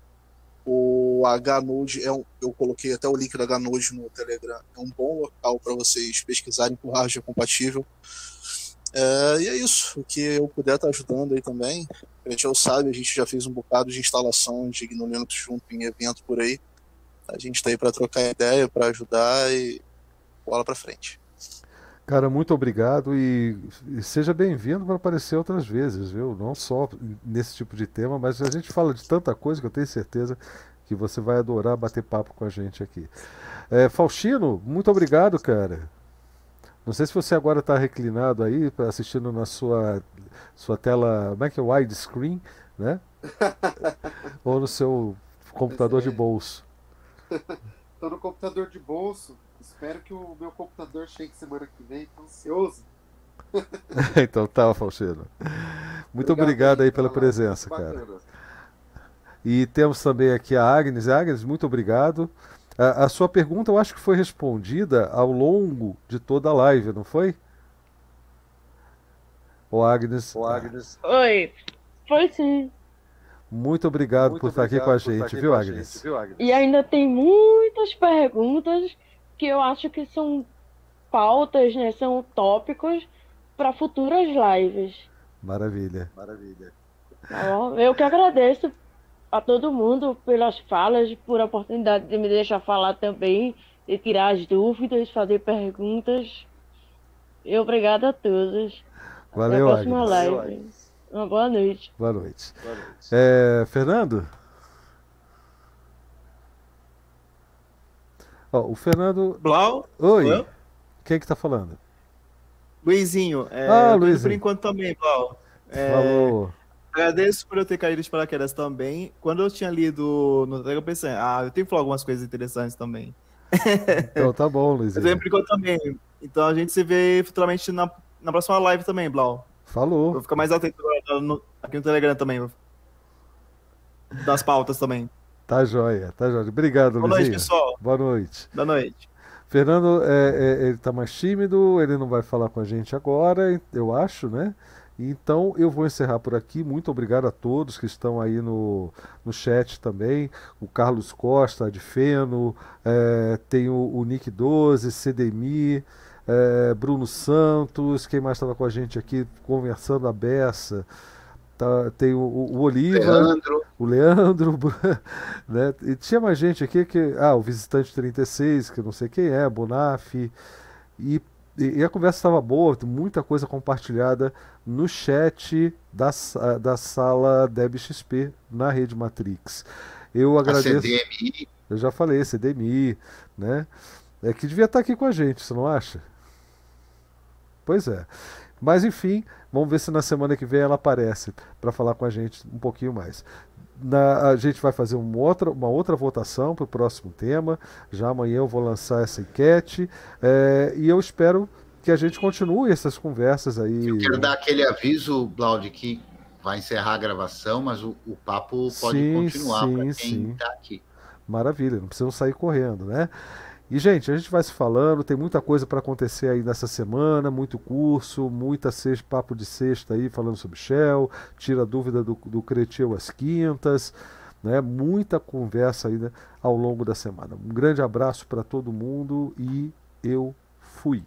O Hnode, é um, eu coloquei até o link da Hnode no Telegram, é um bom local para vocês pesquisarem por hardware compatível. É, e é isso, o que eu puder estar tá ajudando aí também. A gente já sabe, a gente já fez um bocado de instalação de GNU Linux junto em evento por aí. A gente está aí para trocar ideia, para ajudar e bola para frente. Cara, muito obrigado e, seja bem-vindo para aparecer outras vezes, viu? Não só nesse tipo de tema, mas a gente fala de tanta coisa que eu tenho certeza que você vai adorar bater papo com a gente aqui. É, Faustino, muito obrigado, cara. Não sei se você agora está reclinado aí, assistindo na sua, sua tela, como é que é, widescreen, né? Ou no seu computador de bolso. Estou no computador de bolso Espero que o meu computador chegue semana que vem, tô ansioso. então tá, Faustino. Muito obrigado, obrigado aí pela presença, cara. E temos também aqui a Agnes. Agnes, muito obrigado. A, a, sua pergunta eu acho que foi respondida ao longo de toda a live, não foi? O Agnes. O Agnes. Oi, foi sim. Muito obrigado Muito por estar aqui com a gente, viu, Agnes? gente, viu, Agnes? E ainda tem muitas perguntas que eu acho que são pautas, né, são tópicos para futuras lives. Maravilha. Maravilha. Eu que agradeço a todo mundo pelas falas, por a oportunidade de me deixar falar também, de tirar as dúvidas, fazer perguntas. E obrigado a todos. Valeu, Até a próxima live. Valeu, Uma boa noite. Boa noite. Boa noite. É, Fernando? Ó, o Fernando. Blau? Oi. Oi. Quem é que tá falando? Luizinho. É, ah, Luizinho. Por enquanto também, Blau. É, Falou. Agradeço por eu ter caído de paraquedas também. Quando eu tinha lido no Telegram, eu pensei, ah, eu tenho que falar algumas coisas interessantes também. Então tá bom, Luizinho. Por enquanto também. Então a gente se vê futuramente na, na próxima live também, Blau. Falou. Vou ficar mais atento no, aqui no Telegram também. das pautas também. Tá joia, tá joia. Obrigado, Boa noite, pessoal. Boa noite. Boa noite. Fernando, é, é, ele tá mais tímido, ele não vai falar com a gente agora, eu acho, né? Então eu vou encerrar por aqui. Muito obrigado a todos que estão aí no, no chat também. O Carlos Costa, de Feno, é, tem o, o Nick 12, CDMI, é, Bruno Santos, quem mais estava com a gente aqui conversando a beça. Tá, tem o, o, Oliva, Leandro. o Leandro, né? E tinha mais gente aqui que. Ah, o Visitante 36, que eu não sei quem é, Bonaf. E e, e a conversa estava boa, muita coisa compartilhada no chat da, da sala DebXP na rede Matrix. Eu agradeço. A CDMI. Eu já falei, CDMI, né? É que devia estar aqui com a gente, você não acha? Pois é. Mas enfim, vamos ver se na semana que vem ela aparece para falar com a gente um pouquinho mais. Na, a gente vai fazer uma outra, uma outra votação para o próximo tema. Já amanhã eu vou lançar essa enquete. É, e eu espero que a gente continue essas conversas aí. Eu quero dar aquele aviso, Claudio, que vai encerrar a gravação, mas o, o papo pode sim, continuar para quem está aqui. Maravilha, não precisam sair correndo, né? E, gente, a gente vai se falando, tem muita coisa para acontecer aí nessa semana, muito curso, muita sexta, papo de sexta aí falando sobre Shell, tira dúvida do, do Cretil às quintas, né? muita conversa aí né, ao longo da semana. Um grande abraço para todo mundo e eu fui.